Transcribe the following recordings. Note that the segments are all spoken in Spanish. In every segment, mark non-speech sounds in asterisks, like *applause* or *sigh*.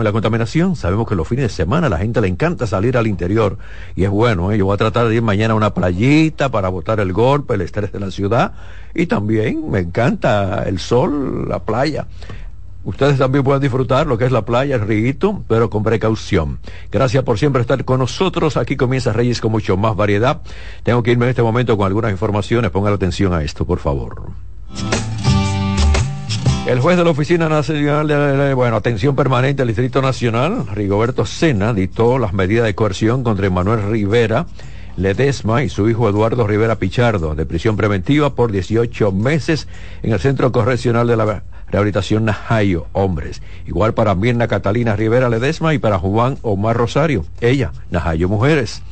y la contaminación. Sabemos que los fines de semana la gente le encanta salir al interior y es bueno. ¿eh? Yo voy a tratar de ir mañana a una playita para botar el golpe, el estrés de la ciudad y también me encanta el sol, la playa. Ustedes también pueden disfrutar lo que es la playa, el río, pero con precaución. Gracias por siempre estar con nosotros. Aquí comienza Reyes con mucho más variedad. Tengo que irme en este momento con algunas informaciones. Pongan atención a esto, por favor. El juez de la Oficina Nacional de bueno, Atención Permanente del Distrito Nacional, Rigoberto Sena, dictó las medidas de coerción contra Manuel Rivera Ledesma y su hijo Eduardo Rivera Pichardo, de prisión preventiva por 18 meses en el Centro Correccional de la Rehabilitación Najayo, hombres. Igual para Mirna Catalina Rivera Ledesma y para Juan Omar Rosario, ella, Najayo Mujeres.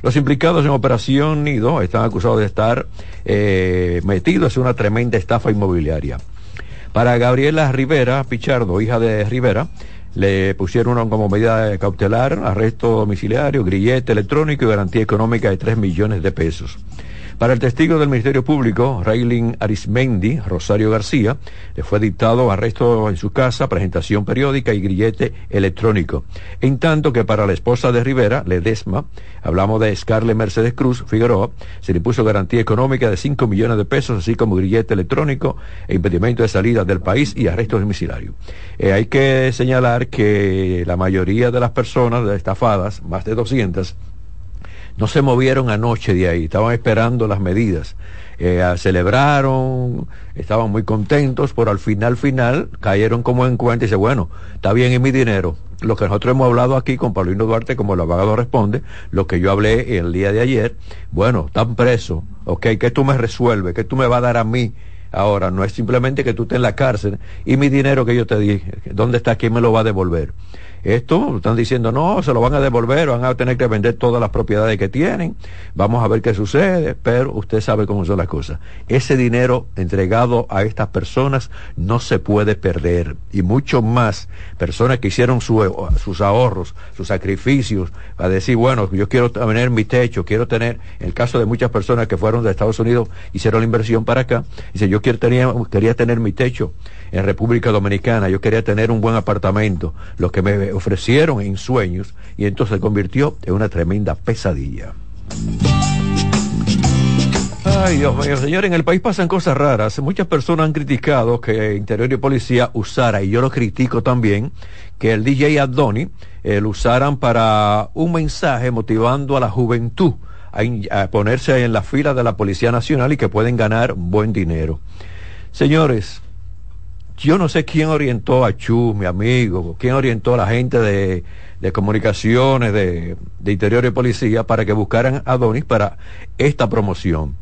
Los implicados en Operación Nido están acusados de estar eh, metidos en una tremenda estafa inmobiliaria. Para Gabriela Rivera Pichardo, hija de Rivera, le pusieron como medida cautelar arresto domiciliario, grillete electrónico y garantía económica de 3 millones de pesos. Para el testigo del Ministerio Público, Raylin Arismendi, Rosario García, le fue dictado arresto en su casa, presentación periódica y grillete electrónico. En tanto que para la esposa de Rivera, Ledesma, hablamos de Scarlett Mercedes Cruz Figueroa, se le puso garantía económica de 5 millones de pesos, así como grillete electrónico e impedimento de salida del país y arresto domiciliario. Eh, hay que señalar que la mayoría de las personas estafadas, más de 200, no se movieron anoche de ahí, estaban esperando las medidas. Eh, celebraron, estaban muy contentos, pero al final, final, cayeron como en cuenta y dice, bueno, está bien en mi dinero. Lo que nosotros hemos hablado aquí con Paulino Duarte, como el abogado responde, lo que yo hablé el día de ayer, bueno, están presos, ok, ¿qué tú me resuelves? ¿Qué tú me vas a dar a mí? Ahora, no es simplemente que tú estés en la cárcel y mi dinero que yo te dije, ¿dónde está? ¿Quién me lo va a devolver? Esto están diciendo, no, se lo van a devolver, van a tener que vender todas las propiedades que tienen, vamos a ver qué sucede, pero usted sabe cómo son las cosas. Ese dinero entregado a estas personas no se puede perder, y mucho más personas que hicieron sus ahorros, sus sacrificios, a decir, bueno, yo quiero tener mi techo, quiero tener, en el caso de muchas personas que fueron de Estados Unidos, hicieron la inversión para acá, dice, yo quiero, quería tener mi techo en República Dominicana, yo quería tener un buen apartamento, lo que me ofrecieron en sueños y entonces se convirtió en una tremenda pesadilla. Ay, Dios mío, señor, en el país pasan cosas raras. Muchas personas han criticado que Interior y Policía usara, y yo lo critico también, que el DJ Adoni eh, lo usaran para un mensaje motivando a la juventud a, a ponerse en la fila de la Policía Nacional y que pueden ganar buen dinero. Señores, yo no sé quién orientó a Chu, mi amigo, quién orientó a la gente de, comunicaciones, de, interior y policía, para que buscaran a Donis para esta promoción.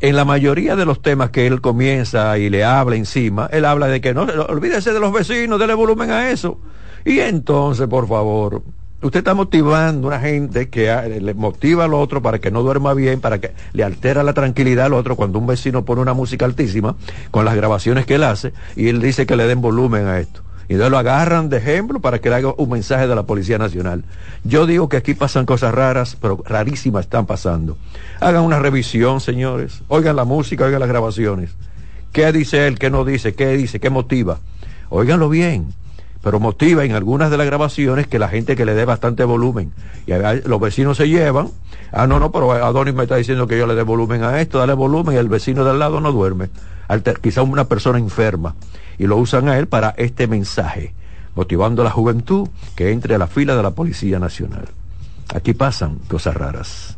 En la mayoría de los temas que él comienza y le habla encima, él habla de que no, olvídese de los vecinos, dele volumen a eso. Y entonces, por favor, usted está motivando a una gente que le motiva al otro para que no duerma bien, para que le altera la tranquilidad al otro cuando un vecino pone una música altísima con las grabaciones que él hace y él dice que le den volumen a esto. Y entonces lo agarran de ejemplo para que le haga un mensaje de la Policía Nacional. Yo digo que aquí pasan cosas raras, pero rarísimas están pasando. Hagan una revisión, señores. Oigan la música, oigan las grabaciones. ¿Qué dice él? ¿Qué no dice? ¿Qué dice? ¿Qué motiva? Óiganlo bien pero motiva en algunas de las grabaciones que la gente que le dé bastante volumen. Y los vecinos se llevan, ah, no, no, pero Adonis me está diciendo que yo le dé volumen a esto, dale volumen y el vecino del lado no duerme. quizá una persona enferma. Y lo usan a él para este mensaje, motivando a la juventud que entre a la fila de la Policía Nacional. Aquí pasan cosas raras.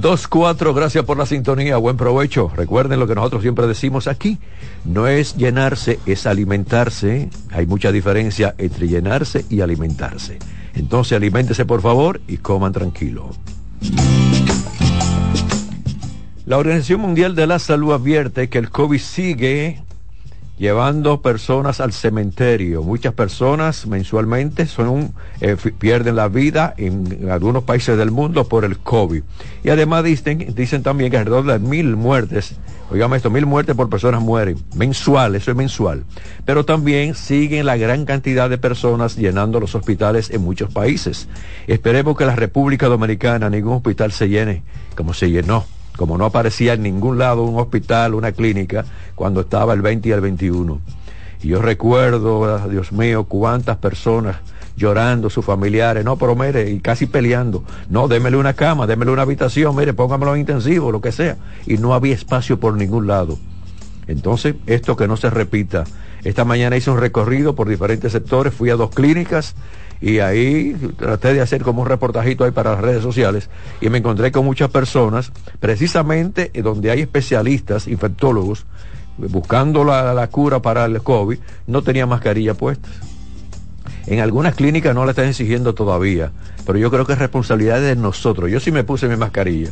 Dos, cuatro, gracias por la sintonía, buen provecho. Recuerden lo que nosotros siempre decimos aquí, no es llenarse, es alimentarse. Hay mucha diferencia entre llenarse y alimentarse. Entonces aliméntese por favor y coman tranquilo. La Organización Mundial de la Salud advierte que el COVID sigue llevando personas al cementerio. Muchas personas mensualmente eh, pierden la vida en algunos países del mundo por el COVID. Y además dicen, dicen también que alrededor de mil muertes, oigamos esto, mil muertes por personas mueren, mensual, eso es mensual. Pero también siguen la gran cantidad de personas llenando los hospitales en muchos países. Esperemos que la República Dominicana ningún hospital se llene como se llenó como no aparecía en ningún lado un hospital, una clínica, cuando estaba el 20 y el 21. Y yo recuerdo, Dios mío, cuántas personas llorando, sus familiares, no, pero mire, y casi peleando, no, démele una cama, démele una habitación, mire, póngamelo en intensivo, lo que sea. Y no había espacio por ningún lado. Entonces, esto que no se repita. Esta mañana hice un recorrido por diferentes sectores, fui a dos clínicas y ahí traté de hacer como un reportajito ahí para las redes sociales y me encontré con muchas personas, precisamente donde hay especialistas, infectólogos, buscando la, cura para el COVID, no tenían mascarilla puestas. En algunas clínicas no la están exigiendo todavía, pero yo creo que es responsabilidad de nosotros. Yo sí me puse mi mascarilla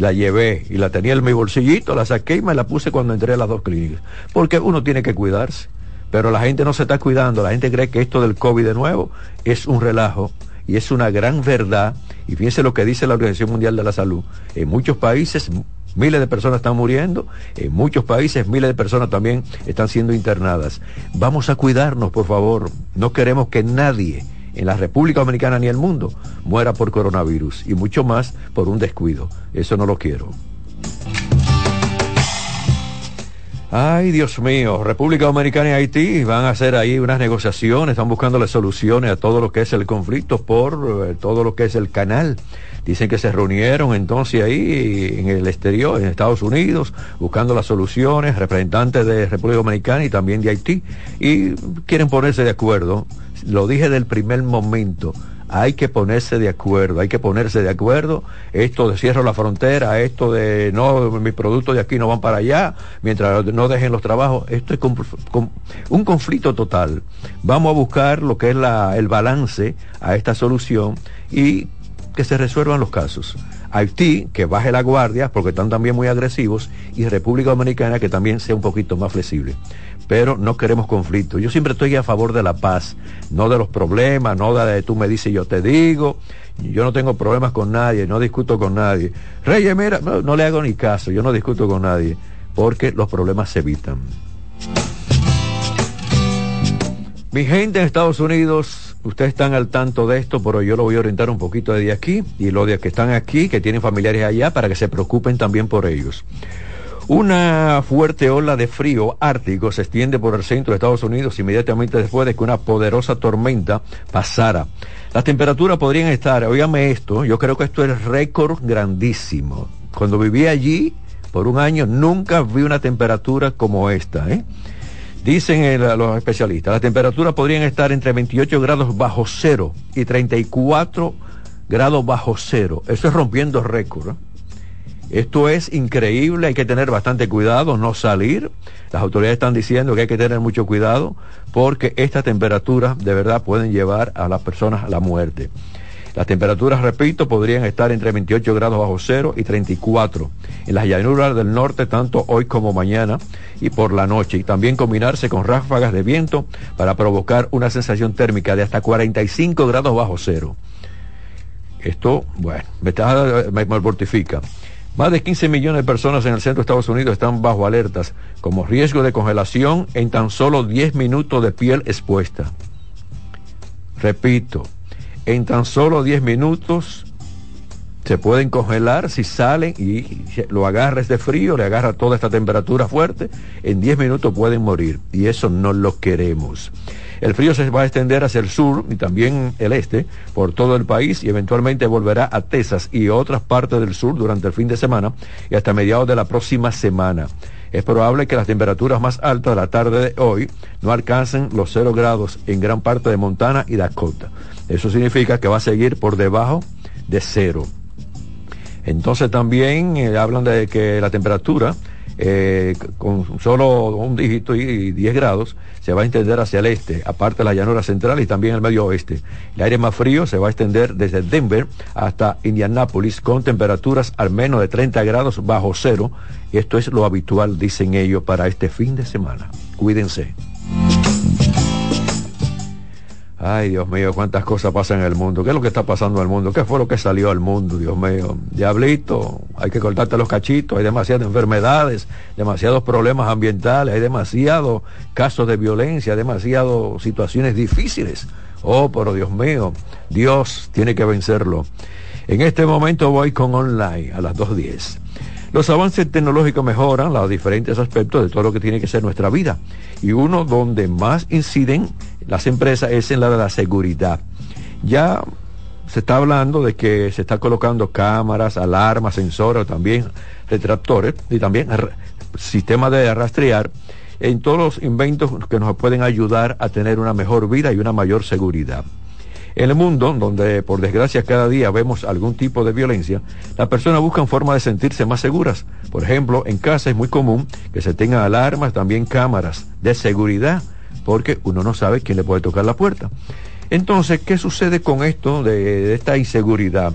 la llevé y la tenía en mi bolsillito, la saqué y me la puse cuando entré a las dos clínicas. Porque uno tiene que cuidarse. Pero la gente no se está cuidando, la gente cree que esto del COVID de nuevo es un relajo y es una gran verdad. Y fíjense lo que dice la Organización Mundial de la Salud. En muchos países miles de personas están muriendo, en muchos países miles de personas también están siendo internadas. Vamos a cuidarnos, por favor. No queremos que nadie en la República Dominicana ni el mundo muera por coronavirus y mucho más por un descuido. Eso no lo quiero. Ay, Dios mío, República Dominicana y Haití van a hacer ahí unas negociaciones, están buscando las soluciones a todo lo que es el conflicto por eh, todo lo que es el canal. Dicen que se reunieron entonces ahí en el exterior, en Estados Unidos, buscando las soluciones, representantes de República Dominicana y también de Haití, y quieren ponerse de acuerdo lo dije del primer momento, hay que ponerse de acuerdo, hay que ponerse de acuerdo, esto de cierro la frontera, esto de no, mis productos de aquí no van para allá, mientras no dejen los trabajos, esto es un conflicto total. Vamos a buscar lo que es la, el balance a esta solución y que se resuelvan los casos. Haití, que baje la guardia, porque están también muy agresivos, y República Dominicana, que también sea un poquito más flexible pero no queremos conflicto. Yo siempre estoy a favor de la paz, no de los problemas, no de tú me dices yo te digo. Yo no tengo problemas con nadie, no discuto con nadie. Reyes, mira, no, le hago ni caso, yo no discuto con nadie, porque los problemas se evitan. Mi gente en Estados Unidos, ustedes están al tanto de esto, pero yo lo voy a orientar un poquito desde aquí y los que están aquí, que tienen familiares allá, para que se preocupen también por ellos. Una fuerte ola de frío ártico se extiende por el centro de Estados Unidos inmediatamente después de que una poderosa tormenta pasara. Las temperaturas podrían estar, oígame esto, yo creo que esto es récord grandísimo. Cuando viví allí por un año nunca vi una temperatura como esta. ¿eh? Dicen los especialistas, las temperaturas podrían estar entre 28 grados bajo cero y 34 grados bajo cero. Eso es rompiendo récord. ¿eh? Esto es increíble, hay que tener bastante cuidado, no salir. Las autoridades están diciendo que hay que tener mucho cuidado porque estas temperaturas de verdad pueden llevar a las personas a la muerte. Las temperaturas, repito, podrían estar entre 28 grados bajo cero y 34 en las llanuras del norte, tanto hoy como mañana y por la noche. Y también combinarse con ráfagas de viento para provocar una sensación térmica de hasta 45 grados bajo cero. Esto, bueno, me, está, me mortifica. Más de 15 millones de personas en el centro de Estados Unidos están bajo alertas como riesgo de congelación en tan solo 10 minutos de piel expuesta. Repito, en tan solo 10 minutos se pueden congelar si salen y lo agarres de frío, le agarra toda esta temperatura fuerte, en 10 minutos pueden morir y eso no lo queremos. El frío se va a extender hacia el sur y también el este por todo el país y eventualmente volverá a Texas y otras partes del sur durante el fin de semana y hasta mediados de la próxima semana. Es probable que las temperaturas más altas de la tarde de hoy no alcancen los cero grados en gran parte de Montana y Dakota. Eso significa que va a seguir por debajo de cero. Entonces también eh, hablan de que la temperatura eh, con solo un dígito y 10 grados, se va a extender hacia el este, aparte de la llanura central y también el medio oeste. El aire más frío se va a extender desde Denver hasta Indianápolis con temperaturas al menos de 30 grados bajo cero. Esto es lo habitual, dicen ellos, para este fin de semana. Cuídense. Ay, Dios mío, cuántas cosas pasan en el mundo. ¿Qué es lo que está pasando en el mundo? ¿Qué fue lo que salió al mundo, Dios mío? Diablito, hay que cortarte los cachitos, hay demasiadas enfermedades, demasiados problemas ambientales, hay demasiados casos de violencia, demasiadas situaciones difíciles. Oh, pero Dios mío, Dios tiene que vencerlo. En este momento voy con online a las 2.10. Los avances tecnológicos mejoran los diferentes aspectos de todo lo que tiene que ser nuestra vida. Y uno donde más inciden las empresas es en la de la seguridad. Ya se está hablando de que se está colocando cámaras, alarmas, sensores, también retractores y también sistemas de rastrear en todos los inventos que nos pueden ayudar a tener una mejor vida y una mayor seguridad. En el mundo, donde por desgracia cada día vemos algún tipo de violencia, las personas buscan formas de sentirse más seguras. Por ejemplo, en casa es muy común que se tengan alarmas, también cámaras de seguridad, porque uno no sabe quién le puede tocar la puerta. Entonces, ¿qué sucede con esto de, esta inseguridad?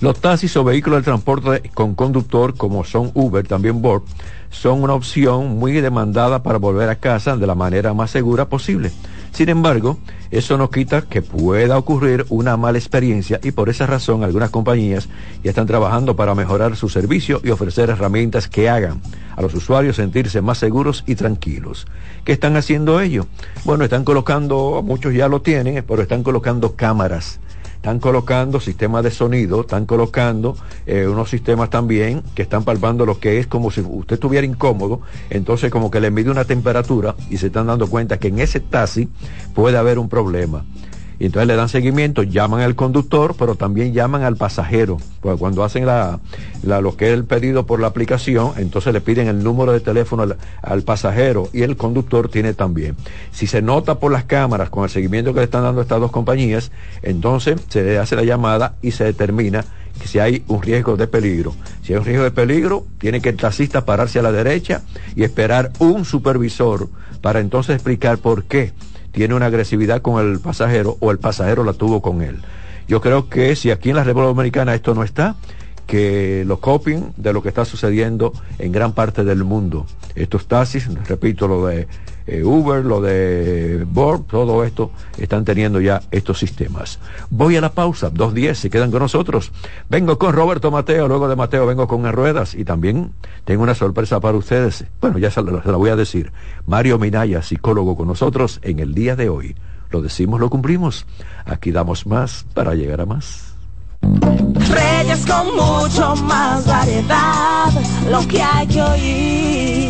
Los taxis o vehículos de transporte con conductor, como son Uber, también Board, son una opción muy demandada para volver a casa de la manera más segura posible. Sin embargo, eso no quita que pueda ocurrir una mala experiencia y por esa razón algunas compañías ya están trabajando para mejorar su servicio y ofrecer herramientas que hagan a los usuarios sentirse más seguros y tranquilos. ¿Qué están haciendo ellos? Bueno, están colocando, muchos ya lo tienen, pero están colocando cámaras están colocando sistemas de sonido, están colocando eh, unos sistemas también que están palpando lo que es como si usted estuviera incómodo, entonces como que le mide una temperatura y se están dando cuenta que en ese taxi puede haber un problema. Y entonces le dan seguimiento, llaman al conductor, pero también llaman al pasajero. Porque cuando hacen la, lo que es el pedido por la aplicación, entonces le piden el número de teléfono al, pasajero y el conductor tiene también. Si se nota por las cámaras con el seguimiento que le están dando estas dos compañías, entonces se le hace la llamada y se determina que si hay un riesgo de peligro. Si hay un riesgo de peligro, tiene que el taxista pararse a la derecha y esperar un supervisor para entonces explicar por qué tiene una agresividad con el pasajero o el pasajero la tuvo con él. Yo creo que si aquí en la República Dominicana esto no está, que lo copien de lo que está sucediendo en gran parte del mundo. Estos taxis, repito, lo de eh, Uber, lo de Board, todo esto están teniendo ya estos sistemas. Voy a la pausa, dos días, se quedan con nosotros. Vengo con Roberto Mateo, luego de Mateo vengo con Ruedas y también tengo una sorpresa para ustedes. Bueno, ya se la, se la voy a decir. Mario Minaya, psicólogo con nosotros en el día de hoy. Lo decimos, lo cumplimos. Aquí damos más para llegar a más. Reyes con mucho más variedad, lo que hay que oír.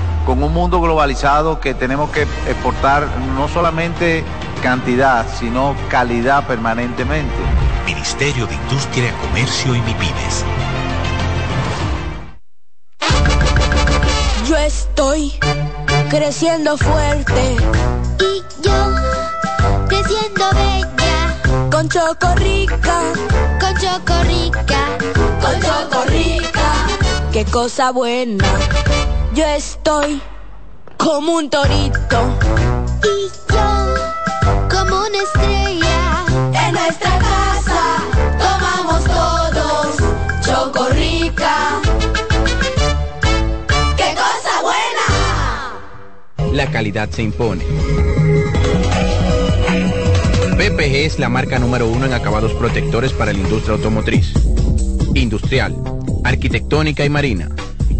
con un mundo globalizado que tenemos que exportar no solamente cantidad, sino calidad permanentemente. Ministerio de Industria, Comercio y MIPINES. Yo estoy creciendo fuerte y yo, creciendo bella. Con Chocorrica. Con Chocorrica. Con Chocorrica. Qué cosa buena. Yo estoy como un torito. Y yo, como una estrella. En nuestra casa tomamos todos Chocorrica. ¡Qué cosa buena! La calidad se impone. PPG es la marca número uno en acabados protectores para la industria automotriz, industrial, arquitectónica y marina.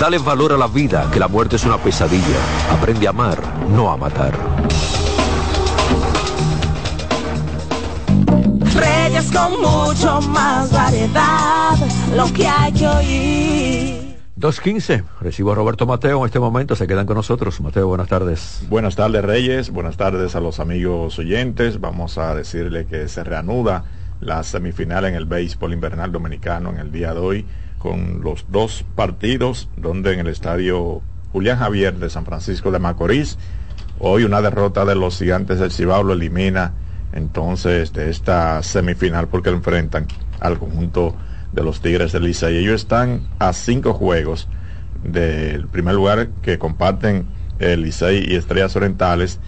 Dale valor a la vida, que la muerte es una pesadilla. Aprende a amar, no a matar. Reyes con mucho más variedad, lo que hay que oír. 2.15, recibo a Roberto Mateo en este momento, se quedan con nosotros. Mateo, buenas tardes. Buenas tardes Reyes, buenas tardes a los amigos oyentes. Vamos a decirle que se reanuda la semifinal en el béisbol invernal dominicano en el día de hoy con los dos partidos donde en el estadio Julián Javier de San Francisco de Macorís, hoy una derrota de los gigantes del Cibao lo elimina entonces de esta semifinal porque enfrentan al conjunto de los Tigres del Licey. Ellos están a cinco juegos del primer lugar que comparten el Licey y Estrellas Orientales,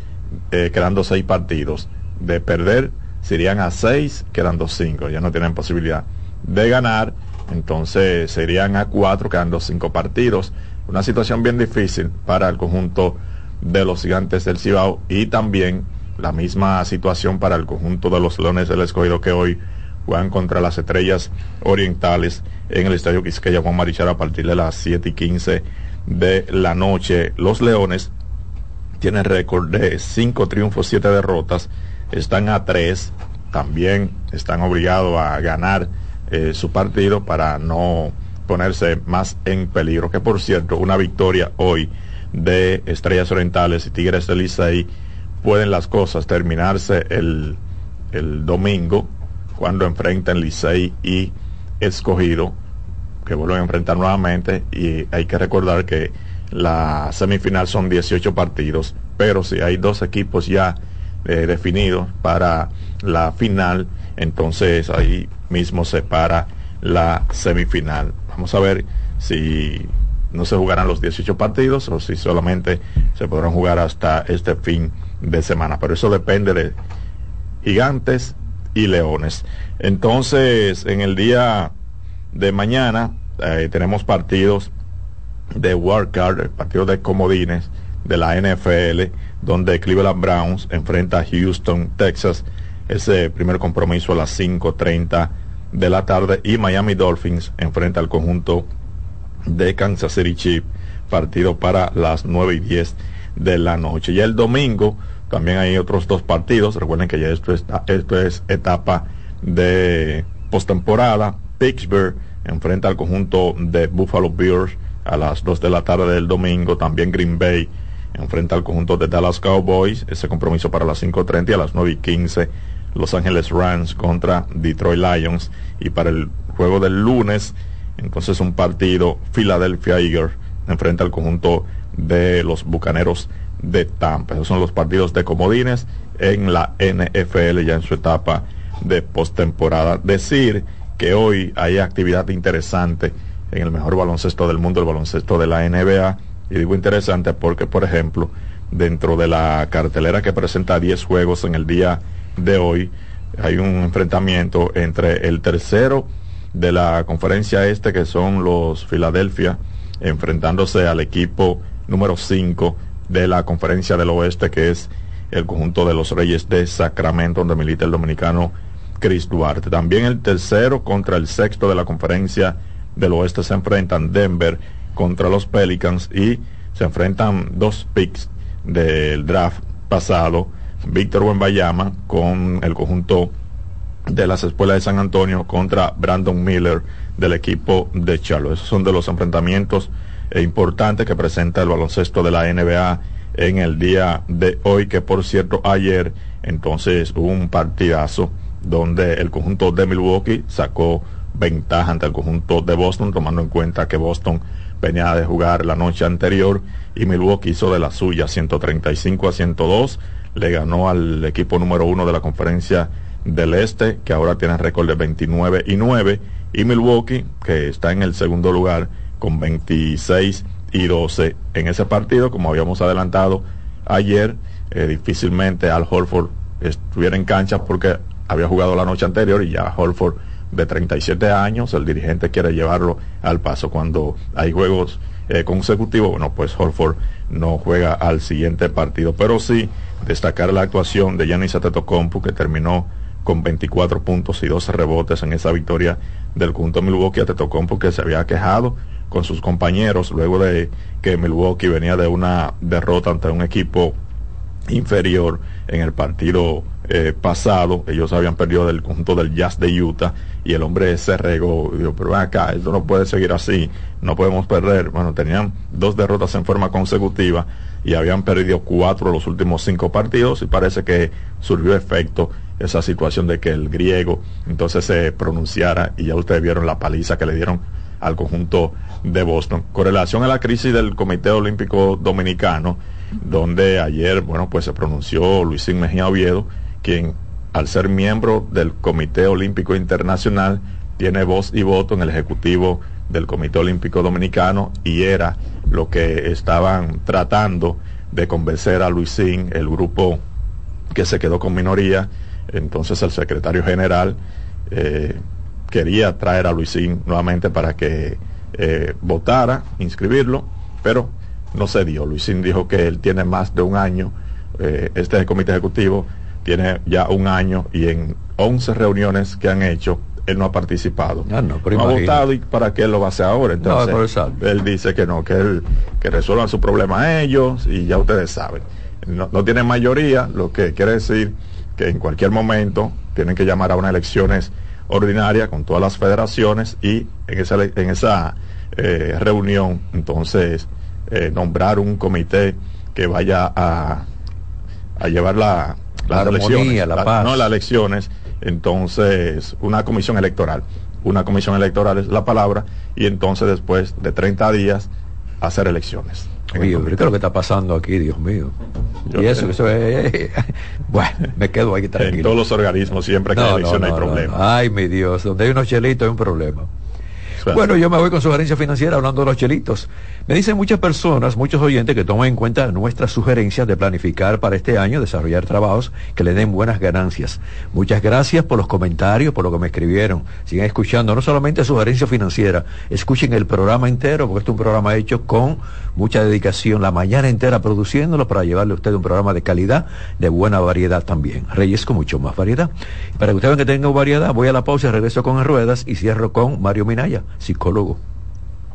eh, quedando seis partidos. De perder, serían a seis, quedando cinco. Ya no tienen posibilidad de ganar entonces serían a cuatro, quedando cinco partidos. Una situación bien difícil para el conjunto de los gigantes del Cibao y también la misma situación para el conjunto de los Leones del Escogido que hoy juegan contra las estrellas orientales en el estadio Quisqueya Juan Marichal a partir de las 7 y 15 de la noche. Los Leones tienen récord de cinco triunfos, siete derrotas, están a tres, también están obligados a ganar eh, su partido para no ponerse más en peligro. Que por cierto, una victoria hoy de Estrellas Orientales y Tigres del Licey pueden las cosas terminarse el, el domingo cuando enfrenten Licey y Escogido que vuelven a enfrentar nuevamente y hay que recordar que la semifinal son 18 partidos, pero si hay dos equipos ya eh, definidos para la final, entonces ahí mismo se para la semifinal. Vamos a ver si no se jugarán los 18 partidos o si solamente se podrán jugar hasta este fin de semana. Pero eso depende de gigantes y leones. Entonces, en el día de mañana eh, tenemos partidos de Card, partidos de comodines de la NFL, donde Cleveland Browns enfrenta a Houston, Texas ese primer compromiso a las 5.30 de la tarde y Miami Dolphins enfrenta al conjunto de Kansas City Chiefs, partido para las 9 y 10 de la noche. Y el domingo también hay otros dos partidos, recuerden que ya esto, esto es etapa de postemporada. Pittsburgh enfrenta al conjunto de Buffalo Bills a las 2 de la tarde del domingo, también Green Bay enfrenta al conjunto de Dallas Cowboys, ese compromiso para las 5.30 y a las 9 y 15 los Ángeles Rams contra Detroit Lions. Y para el juego del lunes, entonces un partido Philadelphia Eagles enfrenta al conjunto de los Bucaneros de Tampa. Esos son los partidos de comodines en la NFL ya en su etapa de postemporada. Decir que hoy hay actividad interesante en el mejor baloncesto del mundo, el baloncesto de la NBA. Y digo interesante porque, por ejemplo, dentro de la cartelera que presenta 10 juegos en el día de hoy hay un enfrentamiento entre el tercero de la conferencia este, que son los Philadelphia, enfrentándose al equipo número 5 de la conferencia del oeste, que es el conjunto de los Reyes de Sacramento, donde milita el dominicano Chris Duarte. También el tercero contra el sexto de la conferencia del oeste se enfrentan Denver contra los Pelicans y se enfrentan dos picks del draft pasado Víctor Wembayama con el conjunto de las escuelas de San Antonio contra Brandon Miller del equipo de Charlo. Esos son de los enfrentamientos importantes que presenta el baloncesto de la NBA en el día de hoy, que por cierto ayer entonces hubo un partidazo donde el conjunto de Milwaukee sacó ventaja ante el conjunto de Boston, tomando en cuenta que Boston venía de jugar la noche anterior y Milwaukee hizo de la suya 135 a 102 le ganó al equipo número uno de la conferencia del Este, que ahora tiene récord de 29 y 9, y Milwaukee, que está en el segundo lugar con 26 y 12 en ese partido, como habíamos adelantado ayer, eh, difícilmente Al Holford estuviera en cancha porque había jugado la noche anterior y ya Holford de 37 años, el dirigente quiere llevarlo al paso. Cuando hay juegos eh, consecutivos, bueno, pues Holford no juega al siguiente partido, pero sí destacar la actuación de Giannis Antetokounmpo que terminó con 24 puntos y 12 rebotes en esa victoria del conjunto Milwaukee. Antetokounmpo que se había quejado con sus compañeros luego de que Milwaukee venía de una derrota ante un equipo inferior en el partido eh, pasado. Ellos habían perdido del conjunto del Jazz de Utah y el hombre se regó. Dijo, pero acá, esto no puede seguir así, no podemos perder. Bueno, tenían dos derrotas en forma consecutiva y habían perdido cuatro de los últimos cinco partidos y parece que surgió efecto esa situación de que el griego entonces se pronunciara y ya ustedes vieron la paliza que le dieron al conjunto de Boston. Con relación a la crisis del Comité Olímpico Dominicano, donde ayer, bueno, pues se pronunció Luisín Mejía Oviedo, quien al ser miembro del Comité Olímpico Internacional tiene voz y voto en el Ejecutivo del Comité Olímpico Dominicano y era lo que estaban tratando de convencer a Luisín, el grupo que se quedó con minoría, entonces el secretario general eh, quería traer a Luisín nuevamente para que eh, votara, inscribirlo, pero no se dio. Luisín dijo que él tiene más de un año, eh, este es el comité ejecutivo, tiene ya un año y en 11 reuniones que han hecho, él no ha participado. Ah, no, pero no ha votado y para qué él lo va a hacer ahora. Entonces, él dice que no, que él, que resuelvan su problema ellos y ya ustedes saben. No, no tienen mayoría, lo que quiere decir que en cualquier momento tienen que llamar a unas elecciones ordinarias con todas las federaciones y en esa, en esa eh, reunión entonces eh, nombrar un comité que vaya a, a llevar la, La las armonía, elecciones, la paz. no las elecciones, entonces una comisión electoral, una comisión electoral es la palabra y entonces después de 30 días hacer elecciones. Oye, pero ¿qué es lo que está pasando aquí, Dios mío? Yo y eso, eso es... *laughs* bueno, me quedo ahí En tranquilo. todos los organismos siempre que hay elecciones hay problemas. Ay, mi Dios, donde hay unos chelitos hay un problema. Bueno, yo me voy con sugerencia financiera hablando de los chelitos. Me dicen muchas personas, muchos oyentes que toman en cuenta nuestras sugerencias de planificar para este año, desarrollar trabajos que le den buenas ganancias. Muchas gracias por los comentarios, por lo que me escribieron. Sigan escuchando, no solamente sugerencia financiera, escuchen el programa entero, porque este es un programa hecho con mucha dedicación, la mañana entera produciéndolo para llevarle a usted un programa de calidad, de buena variedad también. Reyes con mucho más variedad. Para que ustedes vean que tengan variedad, voy a la pausa, regreso con ruedas y cierro con Mario Minaya, psicólogo.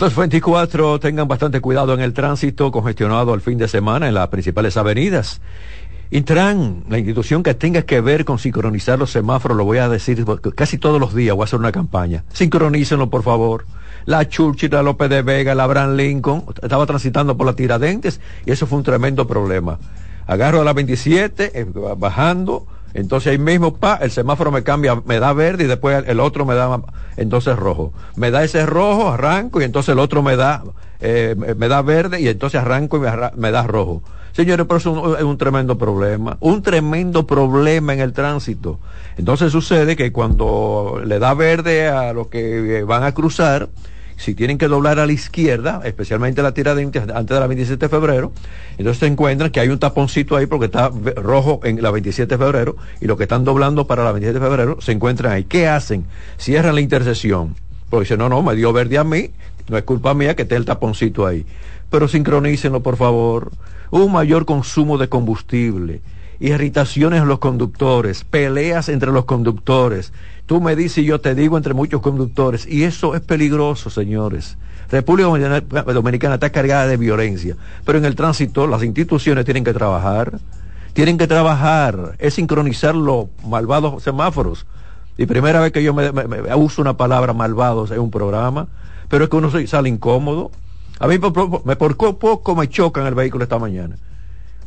224, tengan bastante cuidado en el tránsito congestionado al fin de semana en las principales avenidas. Intran, la institución que tenga que ver con sincronizar los semáforos, lo voy a decir casi todos los días, voy a hacer una campaña. Sincronícenlo, por favor. La Churchill, la López de Vega, la Abraham Lincoln, estaba transitando por la Tiradentes y eso fue un tremendo problema. Agarro a la 27, eh, bajando, Entonces ahí mismo, pa, el semáforo me cambia, me da verde y después el otro me da entonces rojo. Me da ese rojo, arranco y entonces el otro me da, eh, me da verde y entonces arranco y me, me da rojo. Señores, pero eso es un, tremendo problema, un tremendo problema en el tránsito. Entonces sucede que cuando le da verde a los que van a cruzar, si tienen que doblar a la izquierda, especialmente la tira de antes de la 27 de febrero, entonces se encuentran que hay un taponcito ahí porque está rojo en la 27 de febrero y los que están doblando para la 27 de febrero se encuentran ahí. ¿Qué hacen? Cierran la intersección. Porque dicen, no, no, me dio verde a mí, no es culpa mía que esté el taponcito ahí. Pero sincronícenlo, por favor. Un mayor consumo de combustible irritaciones en los conductores, peleas entre los conductores. Tú me dices y yo te digo entre muchos conductores. Y eso es peligroso, señores. República Dominicana está cargada de violencia, pero en el tránsito las instituciones tienen que trabajar, tienen que trabajar, es sincronizar los malvados semáforos. Y primera vez que yo me, uso una palabra malvados en un programa, pero es que uno sale incómodo. A mí por, me, por poco me chocan el vehículo esta mañana.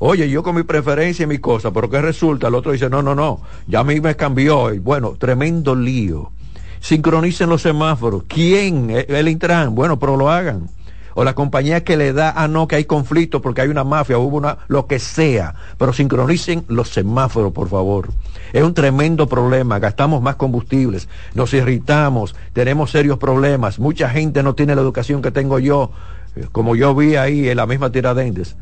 Oye, yo con mi preferencia y mi cosa, pero ¿qué resulta? El otro dice, no, no, no, ya a mí me cambió. Bueno, tremendo lío. Sincronicen los semáforos. ¿Quién? El Intran. Bueno, pero lo hagan. O la compañía que le da, ah, no, que hay conflicto porque hay una mafia, hubo una, lo que sea. Pero sincronicen los semáforos, por favor. Es un tremendo problema. Gastamos más combustibles, nos irritamos, tenemos serios problemas. Mucha gente no tiene la educación que tengo yo, eh, como yo vi ahí en la misma Tiradentes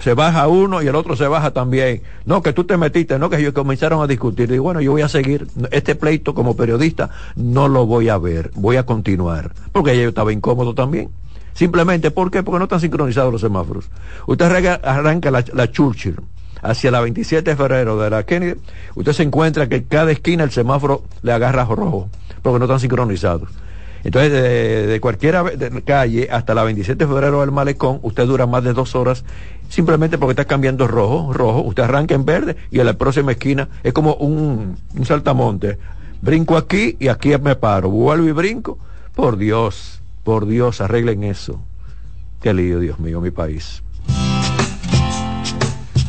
se baja uno y el otro se baja también. No, que tú te metiste, no, que ellos comenzaron a discutir. Y bueno, yo voy a seguir. Este pleito como periodista no lo voy a ver, voy a continuar. Porque yo estaba incómodo también. Simplemente, ¿por qué? Porque no están sincronizados los semáforos. Usted arranca, la, la Churchill hacia la 27 de febrero de la Kennedy, usted se encuentra que cada esquina el semáforo le agarra rojo, porque no están sincronizados. Entonces, de, cualquier calle hasta la 27 de febrero del Malecón, usted dura más de dos horas simplemente porque está cambiando rojo, rojo. Usted arranca en verde y en la próxima esquina es como un, un saltamonte. Brinco aquí y aquí me paro. Vuelvo y brinco. Por Dios, por Dios, arreglen eso. Qué lío, Dios mío, mi país.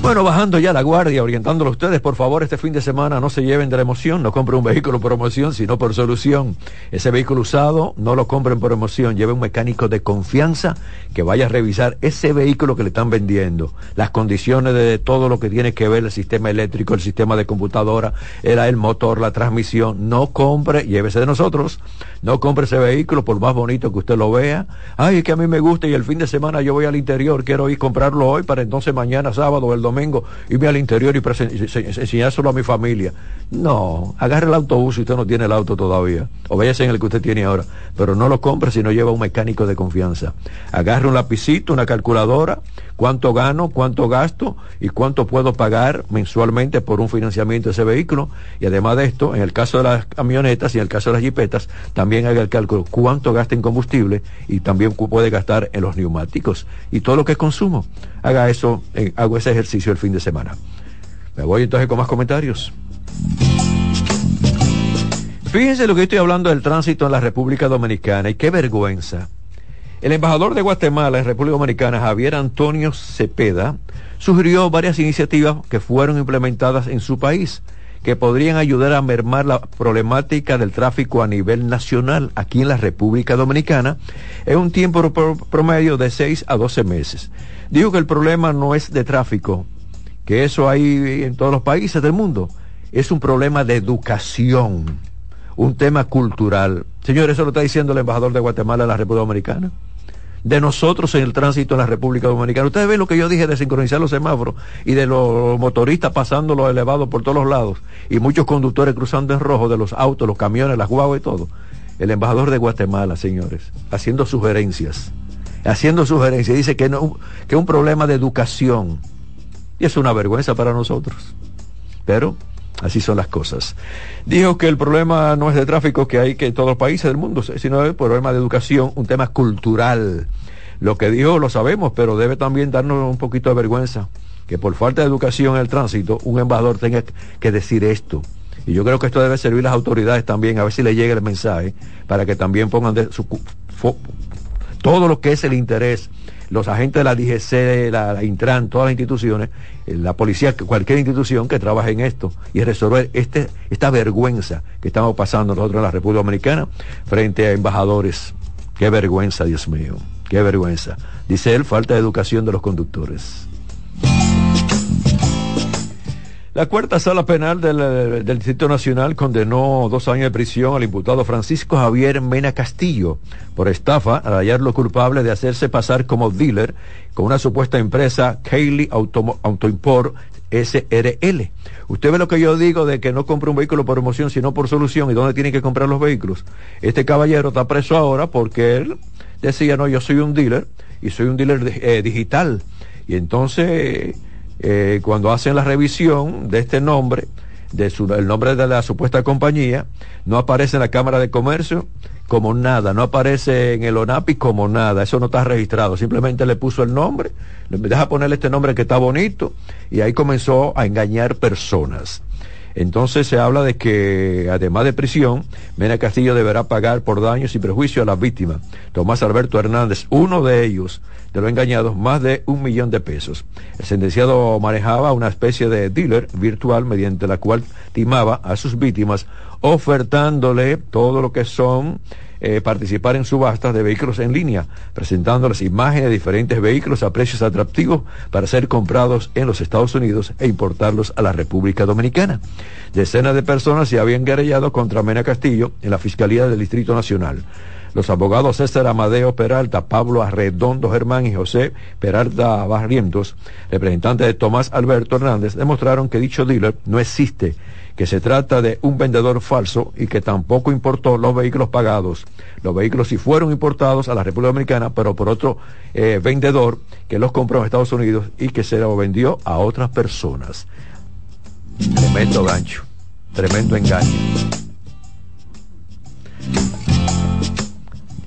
Bueno, bajando ya la guardia, orientándolo a ustedes, por favor, este fin de semana no se lleven de la emoción, no compren un vehículo por emoción, sino por solución. Ese vehículo usado, no lo compren por emoción, lleve un mecánico de confianza que vaya a revisar ese vehículo que le están vendiendo, las condiciones de todo lo que tiene que ver el sistema eléctrico, el sistema de computadora, el motor, la transmisión. No compre, llévese de nosotros, no compre ese vehículo por más bonito que usted lo vea. Ay, es que a mí me gusta y el fin de semana yo voy al interior, quiero ir comprarlo hoy para entonces mañana sábado el domingo domingo, irme al interior y enseñárselo a mi familia. No, agarre el autobús si usted no tiene el auto todavía, o váyase en el que usted tiene ahora, pero no lo compre si no lleva un mecánico de confianza. Agarre un lapicito, una calculadora, cuánto gano, cuánto gasto y cuánto puedo pagar mensualmente por un financiamiento de ese vehículo. Y además de esto, en el caso de las camionetas y en el caso de las jipetas, también haga el cálculo cuánto gasta en combustible y también puede gastar en los neumáticos y todo lo que es consumo. Haga eso, eh, hago ese ejercicio el fin de semana. Me voy entonces con más comentarios. Fíjense lo que estoy hablando del tránsito en la República Dominicana y qué vergüenza. El embajador de Guatemala en República Dominicana, Javier Antonio Cepeda, sugirió varias iniciativas que fueron implementadas en su país que podrían ayudar a mermar la problemática del tráfico a nivel nacional aquí en la República Dominicana en un tiempo promedio de 6 a 12 meses. Digo que el problema no es de tráfico, que eso hay en todos los países del mundo, es un problema de educación, un tema cultural. Señores, eso lo está diciendo el embajador de Guatemala en la República Dominicana de nosotros en el tránsito en la República Dominicana. Ustedes ven lo que yo dije de sincronizar los semáforos y de los motoristas pasando los elevados por todos los lados y muchos conductores cruzando en rojo de los autos, los camiones, las guaguas y todo. El embajador de Guatemala, señores, haciendo sugerencias, haciendo sugerencias, dice que, no, que es un problema de educación. Y es una vergüenza para nosotros. Pero Así son las cosas. Dijo que el problema no es de tráfico que hay que en todos los países del mundo, sino el problema de educación, un tema cultural. Lo que dijo lo sabemos, pero debe también darnos un poquito de vergüenza que por falta de educación en el tránsito un embajador tenga que decir esto. Y yo creo que esto debe servir a las autoridades también, a ver si le llega el mensaje, para que también pongan de su, todo lo que es el interés los agentes de la DGC, la, Intran, todas las instituciones, eh, la policía, cualquier institución que trabaje en esto y resolver este, esta vergüenza que estamos pasando nosotros en la República Dominicana frente a embajadores. Qué vergüenza, Dios mío, qué vergüenza. Dice él, falta de educación de los conductores. La cuarta sala penal del, del, Distrito Nacional condenó dos años de prisión al imputado Francisco Javier Mena Castillo por estafa al hallarlo culpable de hacerse pasar como dealer con una supuesta empresa Cayley Auto, Autoimport SRL. Usted ve lo que yo digo de que no compre un vehículo por emoción, sino por solución, y dónde tiene que comprar los vehículos. Este caballero está preso ahora porque él decía, no, yo soy un dealer y soy un dealer eh, digital. Y entonces eh, cuando hacen la revisión de este nombre, de su, el nombre de la supuesta compañía, no aparece en la Cámara de Comercio como nada, no aparece en el ONAPI como nada, eso no está registrado, simplemente le puso el nombre, le deja ponerle este nombre que está bonito y ahí comenzó a engañar personas. Entonces se habla de que, además de prisión, Mena Castillo deberá pagar por daños y prejuicios a las víctimas. Tomás Alberto Hernández, uno de ellos, de los engañados, más de un millón de pesos. El sentenciado manejaba una especie de dealer virtual mediante la cual timaba a sus víctimas ofertándole todo lo que son eh, participar en subastas de vehículos en línea, presentándoles imágenes de diferentes vehículos a precios atractivos para ser comprados en los Estados Unidos e importarlos a la República Dominicana. Decenas de personas se habían guerrillado contra Mena Castillo en la Fiscalía del Distrito Nacional. Los abogados César Amadeo Peralta, Pablo Arredondo Germán y José Peralta Barrientos, representantes de Tomás Alberto Hernández, demostraron que dicho dealer no existe que se trata de un vendedor falso y que tampoco importó los vehículos pagados. Los vehículos sí fueron importados a la República Dominicana, pero por otro eh, vendedor que los compró en Estados Unidos y que se los vendió a otras personas. Tremendo gancho, tremendo engaño.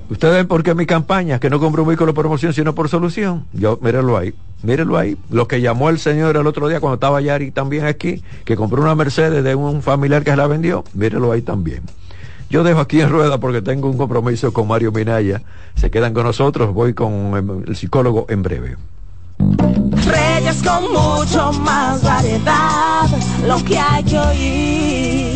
Ustedes ven por qué mi campaña, que no compro un vehículo por promoción, sino por solución. Yo, mírenlo ahí, mírenlo ahí. Lo que llamó el señor el otro día cuando estaba Yari también aquí, que compró una Mercedes de un familiar que se la vendió, mírenlo ahí también. Yo dejo aquí en rueda porque tengo un compromiso con Mario Minaya. Se quedan con nosotros, voy con el psicólogo en breve. Reyes con mucho más variedad, lo que hay que oír.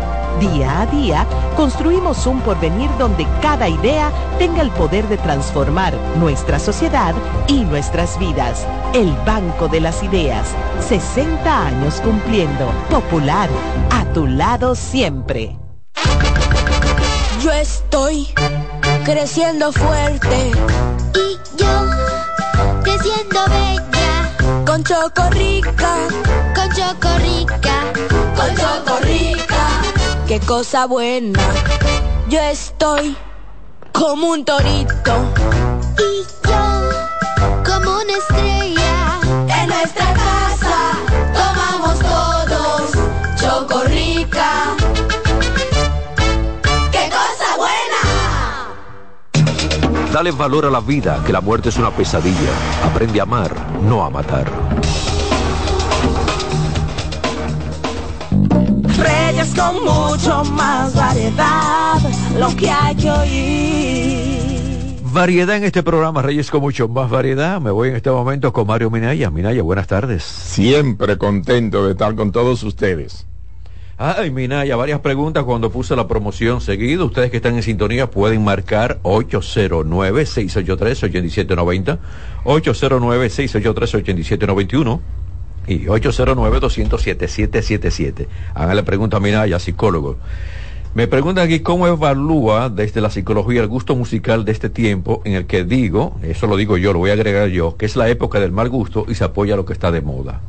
Día a día, construimos un porvenir donde cada idea tenga el poder de transformar nuestra sociedad y nuestras vidas. El Banco de las Ideas, 60 años cumpliendo. Popular, a tu lado siempre. Yo estoy creciendo fuerte. Y yo creciendo bella. Con Chocorrica. Con Chocorrica. Con Chocorrica. Qué cosa buena. Yo estoy como un torito. Y yo como una estrella. En nuestra casa tomamos todos Chocorrica. ¡Qué cosa buena! Dale valor a la vida, que la muerte es una pesadilla. Aprende a amar, no a matar. Reyes con mucho más variedad, lo que hay que oír. Variedad en este programa, Reyes con mucho más variedad. Me voy en este momento con Mario Minaya. Minaya, buenas tardes. Siempre contento de estar con todos ustedes. Ay, Minaya, varias preguntas cuando puse la promoción seguido. Ustedes que están en sintonía pueden marcar 809-683-8790, 809-683-8791 y 809-207-7777. Háganle pregunta a Minaya, psicólogo. Me preguntan aquí cómo evalúa desde la psicología el gusto musical de este tiempo en el que digo, eso lo digo yo, lo voy a agregar yo, que es la época del mal gusto y se apoya lo que está de moda.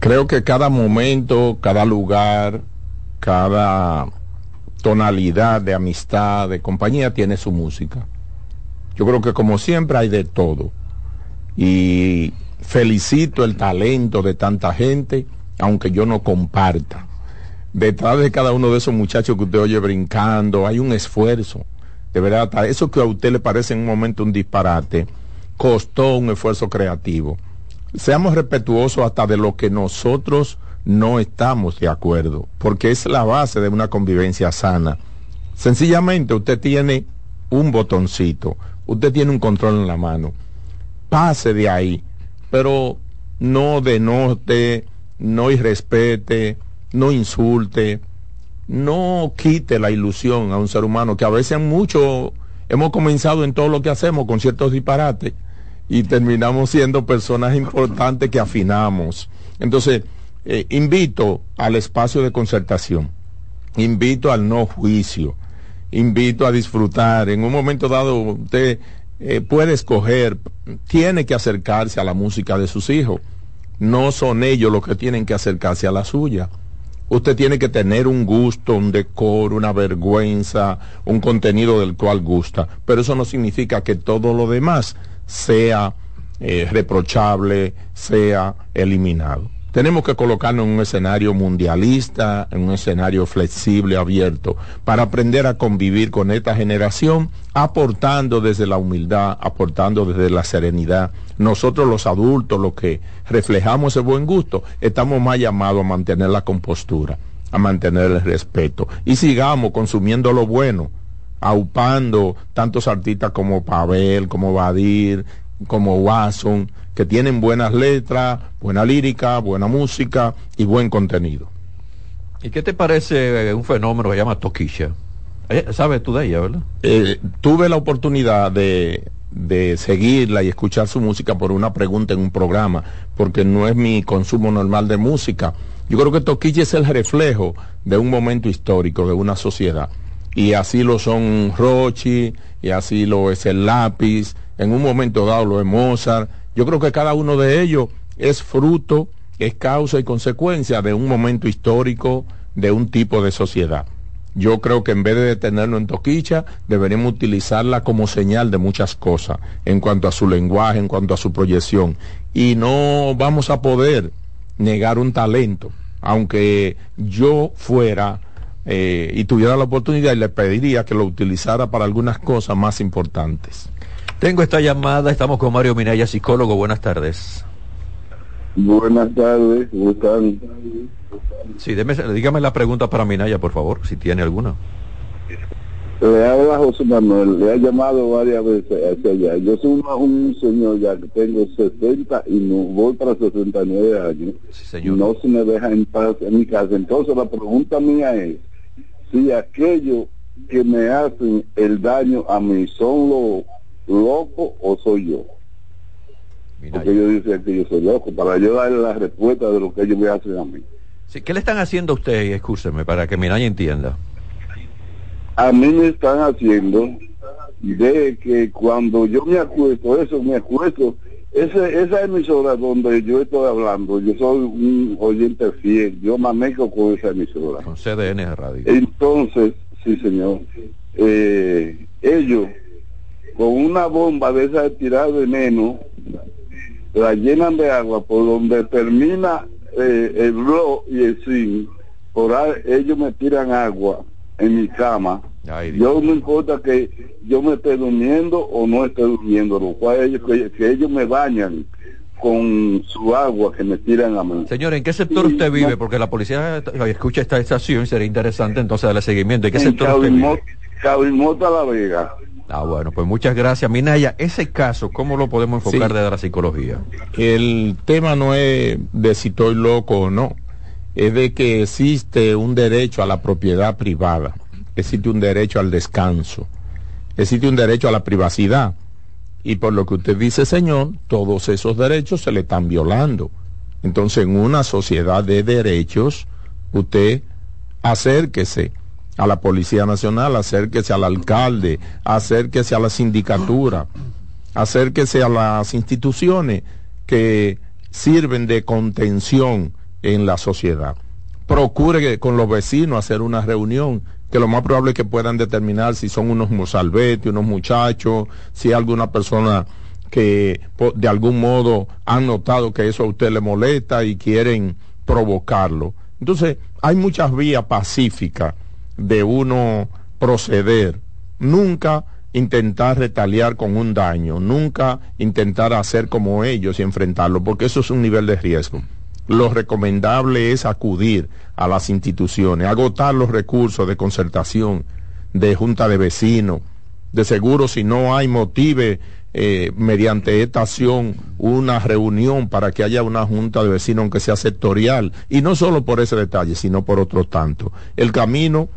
Creo que cada momento, cada lugar, cada tonalidad de amistad, de compañía tiene su música. Yo creo que como siempre hay de todo. Y felicito el talento de tanta gente, aunque yo no comparta. Detrás de cada uno de esos muchachos que usted oye brincando, hay un esfuerzo. De verdad, eso que a usted le parece en un momento un disparate, costó un esfuerzo creativo. Seamos respetuosos hasta de lo que nosotros no estamos de acuerdo, porque es la base de una convivencia sana. Sencillamente usted tiene un botoncito, usted tiene un control en la mano. Pase de ahí, pero no denote, no irrespete, no insulte, no quite la ilusión a un ser humano que a veces mucho hemos comenzado en todo lo que hacemos con ciertos disparates y terminamos siendo personas importantes que afinamos. Entonces, eh, invito al espacio de concertación, invito al no juicio, invito a disfrutar. En un momento dado usted eh, puede escoger, tiene que acercarse a la música de sus hijos. No son ellos los que tienen que acercarse a la suya. Usted tiene que tener un gusto, un decoro, una vergüenza, un contenido del cual gusta. Pero eso no significa que todo lo demás sea eh, reprochable, sea eliminado. Tenemos que colocarnos en un escenario mundialista, en un escenario flexible, abierto, para aprender a convivir con esta generación, aportando desde la humildad, aportando desde la serenidad. Nosotros los adultos, los que reflejamos ese buen gusto, estamos más llamados a mantener la compostura, a mantener el respeto. Y sigamos consumiendo lo bueno, aupando tantos artistas como Pavel, como Badir, como Watson, que tienen buenas letras, buena lírica, buena música y buen contenido. ¿Y qué te parece un fenómeno que se llama Toquilla? Eh, ¿Sabes tú de ella, verdad? Eh, tuve la oportunidad de, de seguirla y escuchar su música por una pregunta en un programa, porque no es mi consumo normal de música. Yo creo que Toquilla es el reflejo de un momento histórico, de una sociedad. Y así lo son Rochi, y así lo es el lápiz, en un momento dado lo es Mozart, yo creo que cada uno de ellos es fruto, es causa y consecuencia de un momento histórico, de un tipo de sociedad. Yo creo que en vez de detenerlo en Toquicha, deberíamos utilizarla como señal de muchas cosas, en cuanto a su lenguaje, en cuanto a su proyección. Y no vamos a poder negar un talento, aunque yo fuera eh, y tuviera la oportunidad y le pediría que lo utilizara para algunas cosas más importantes. Tengo esta llamada, estamos con Mario Minaya, psicólogo. Buenas tardes. Buenas tardes, ¿cómo están? Sí, dígame la pregunta para Minaya, por favor, si tiene alguna. Le habla José Manuel, le ha llamado varias veces hacia allá. Yo soy un señor ya que tengo 60 y no, voy para 69 años. Sí, señor. No se me deja en paz en mi casa. Entonces la pregunta mía es, si aquello que me hacen el daño a mí son los loco o soy yo? Porque ellos dicen que yo soy loco, para yo darle la respuesta de lo que ellos me hacen a mí. Sí, ¿Qué le están haciendo a usted, escúcheme, para que Minaya entienda? A mí me están haciendo de que cuando yo me acuesto, eso me acuesto, ese, esa emisora donde yo estoy hablando, yo soy un oyente fiel, yo manejo con esa emisora. Con CDN Radio. Entonces, sí señor, eh, ellos con una bomba de esa de tirar veneno, la llenan de agua por donde termina eh, el blo y el zinc, por ahí ellos me tiran agua en mi cama. Yo no importa que yo me esté durmiendo o no esté durmiendo, lo cual ellos, que, ellos me bañan con su agua que me tiran a mí. Señor, ¿en qué sector usted vive? Porque la policía escucha esta estación, sería interesante entonces darle seguimiento. ¿En qué sector usted vive? Cabimota La Vega. Ah, bueno, pues muchas gracias. Minaya, ese caso, ¿cómo lo podemos enfocar desde la psicología? El tema no es de si estoy loco o no, es de que existe un derecho a la propiedad privada, existe un derecho al descanso, existe un derecho a la privacidad. Y por lo que usted dice, señor, todos esos derechos se le están violando. Entonces, en una sociedad de derechos, usted acérquese a la Policía Nacional, acérquese al alcalde, acérquese a la sindicatura, acérquese a las instituciones que sirven de contención en la sociedad. Procure con los vecinos hacer una reunión que lo más probable es que puedan determinar si son unos mozalbetes, unos muchachos, si alguna persona que de algún modo han notado que eso a usted le molesta y quieren provocarlo. Entonces, hay muchas vías pacíficas de uno proceder. Nunca intentar retaliar con un daño, nunca intentar hacer como ellos y enfrentarlo, porque eso es un nivel de riesgo. Lo recomendable es acudir a las instituciones, agotar los recursos de concertación, de junta de vecinos, de seguro si no hay motive eh, mediante esta acción una reunión para que haya una junta de vecinos aunque sea sectorial y no solo por ese detalle sino por otro tanto el camino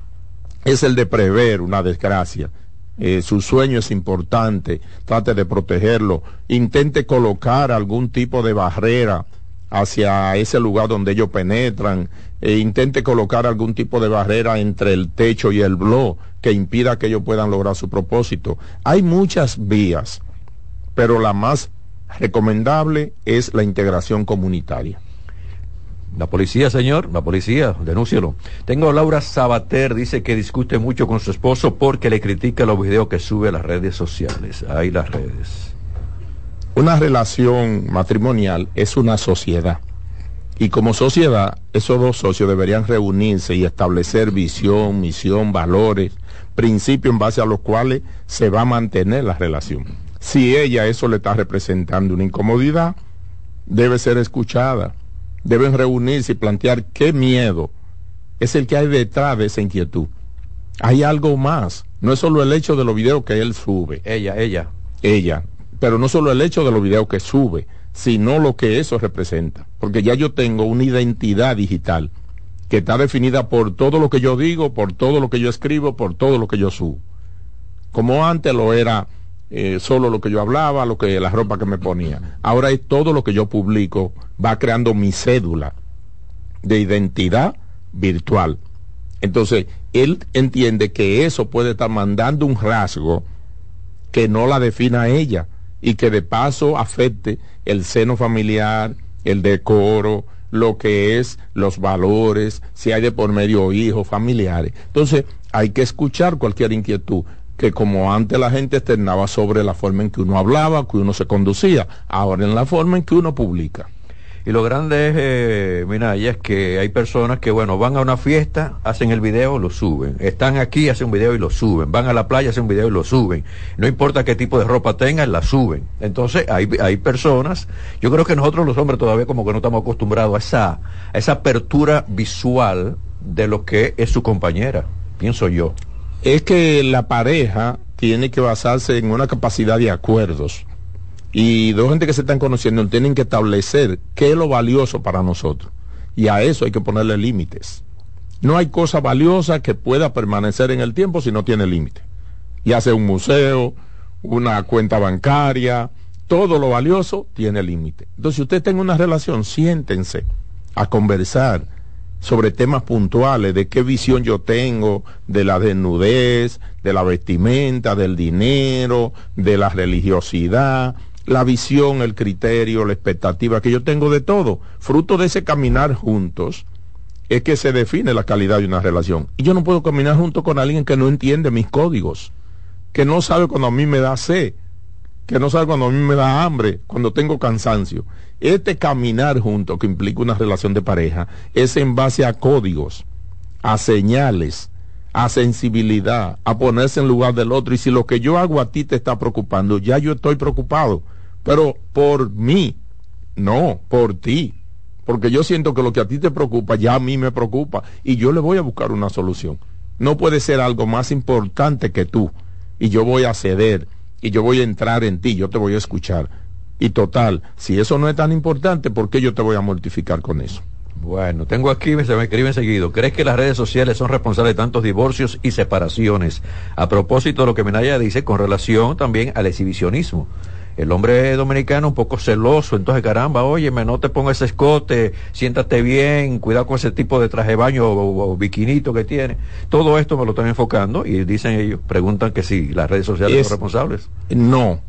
es el de prever una desgracia. Eh, su sueño es importante, trate de protegerlo, intente colocar algún tipo de barrera hacia ese lugar donde ellos penetran, e intente colocar algún tipo de barrera entre el techo y el blog que impida que ellos puedan lograr su propósito. Hay muchas vías, pero la más recomendable es la integración comunitaria. La policía, señor, la policía, denúncielo. Tengo a Laura Sabater, dice que discute mucho con su esposo porque le critica los videos que sube a las redes sociales. Ahí las redes. Una relación matrimonial es una sociedad. Y como sociedad, esos dos socios deberían reunirse y establecer visión, misión, valores, principios en base a los cuales se va a mantener la relación. Si ella eso le está representando una incomodidad, debe ser escuchada deben reunirse y plantear qué miedo es el que hay detrás de esa inquietud. Hay algo más. No es solo el hecho de los videos que él sube. Ella, ella. Ella. Pero no solo el hecho de los videos que sube, sino lo que eso representa. Porque ya yo tengo una identidad digital que está definida por todo lo que yo digo, por todo lo que yo escribo, por todo lo que yo subo. Como antes lo era eh, solo lo que yo hablaba, lo que la ropa que me ponía. Ahora es todo lo que yo publico, va creando mi cédula de identidad virtual. Entonces, él entiende que eso puede estar mandando un rasgo que no la defina ella y que de paso afecte el seno familiar, el decoro, lo que es los valores, si hay de por medio hijos, familiares. Entonces, hay que escuchar cualquier inquietud que como antes la gente externaba sobre la forma en que uno hablaba, que uno se conducía, ahora en la forma en que uno publica. Y lo grande es, eh, mira, es que hay personas que, bueno, van a una fiesta, hacen el video, lo suben. Están aquí, hacen un video y lo suben. Van a la playa, hacen un video y lo suben. No importa qué tipo de ropa tengan, la suben. Entonces, hay, hay personas, yo creo que nosotros los hombres todavía como que no estamos acostumbrados a esa, a esa apertura visual de lo que es su compañera, pienso yo es que la pareja tiene que basarse en una capacidad de acuerdos. Y dos gente que se están conociendo tienen que establecer qué es lo valioso para nosotros. Y a eso hay que ponerle límites. No hay cosa valiosa que pueda permanecer en el tiempo si no tiene límite. Ya sea un museo, una cuenta bancaria, todo lo valioso tiene límite. Entonces, si usted tiene una relación, siéntense a conversar sobre temas puntuales, de qué visión yo tengo de la desnudez, de la vestimenta, del dinero, de la religiosidad, la visión, el criterio, la expectativa que yo tengo de todo. Fruto de ese caminar juntos es que se define la calidad de una relación. Y yo no puedo caminar junto con alguien que no entiende mis códigos, que no sabe cuando a mí me da sed, que no sabe cuando a mí me da hambre, cuando tengo cansancio. Este caminar junto que implica una relación de pareja es en base a códigos, a señales, a sensibilidad, a ponerse en lugar del otro. Y si lo que yo hago a ti te está preocupando, ya yo estoy preocupado. Pero por mí, no, por ti. Porque yo siento que lo que a ti te preocupa, ya a mí me preocupa. Y yo le voy a buscar una solución. No puede ser algo más importante que tú. Y yo voy a ceder. Y yo voy a entrar en ti. Yo te voy a escuchar y total, si eso no es tan importante, ¿por qué yo te voy a mortificar con eso? Bueno, tengo aquí, se me escriben seguido. ¿Crees que las redes sociales son responsables de tantos divorcios y separaciones? A propósito de lo que Menaya dice con relación también al exhibicionismo. El hombre dominicano un poco celoso, entonces caramba, óyeme, no te pongas ese escote, siéntate bien, cuidado con ese tipo de traje de baño o, o, biquinito que tiene. Todo esto me lo están enfocando y dicen ellos, preguntan que si las redes sociales son responsables. No,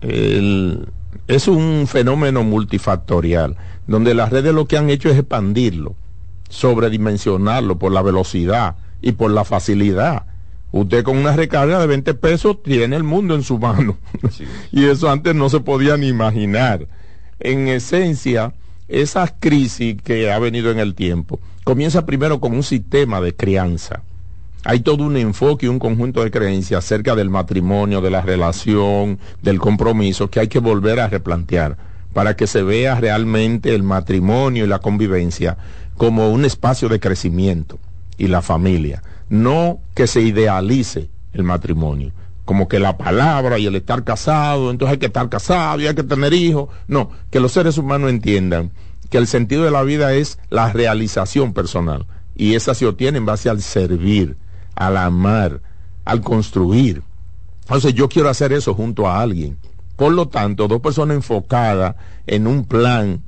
el, es un fenómeno multifactorial, donde las redes lo que han hecho es expandirlo, sobredimensionarlo por la velocidad y por la facilidad. Usted con una recarga de 20 pesos tiene el mundo en su mano. *laughs* y eso antes no se podía ni imaginar. En esencia, esa crisis que ha venido en el tiempo comienza primero con un sistema de crianza. Hay todo un enfoque y un conjunto de creencias acerca del matrimonio, de la relación, del compromiso que hay que volver a replantear para que se vea realmente el matrimonio y la convivencia como un espacio de crecimiento y la familia no que se idealice el matrimonio, como que la palabra y el estar casado, entonces hay que estar casado y hay que tener hijos, no, que los seres humanos entiendan que el sentido de la vida es la realización personal y esa se obtiene en base al servir, al amar, al construir. Entonces yo quiero hacer eso junto a alguien. Por lo tanto, dos personas enfocadas en un plan,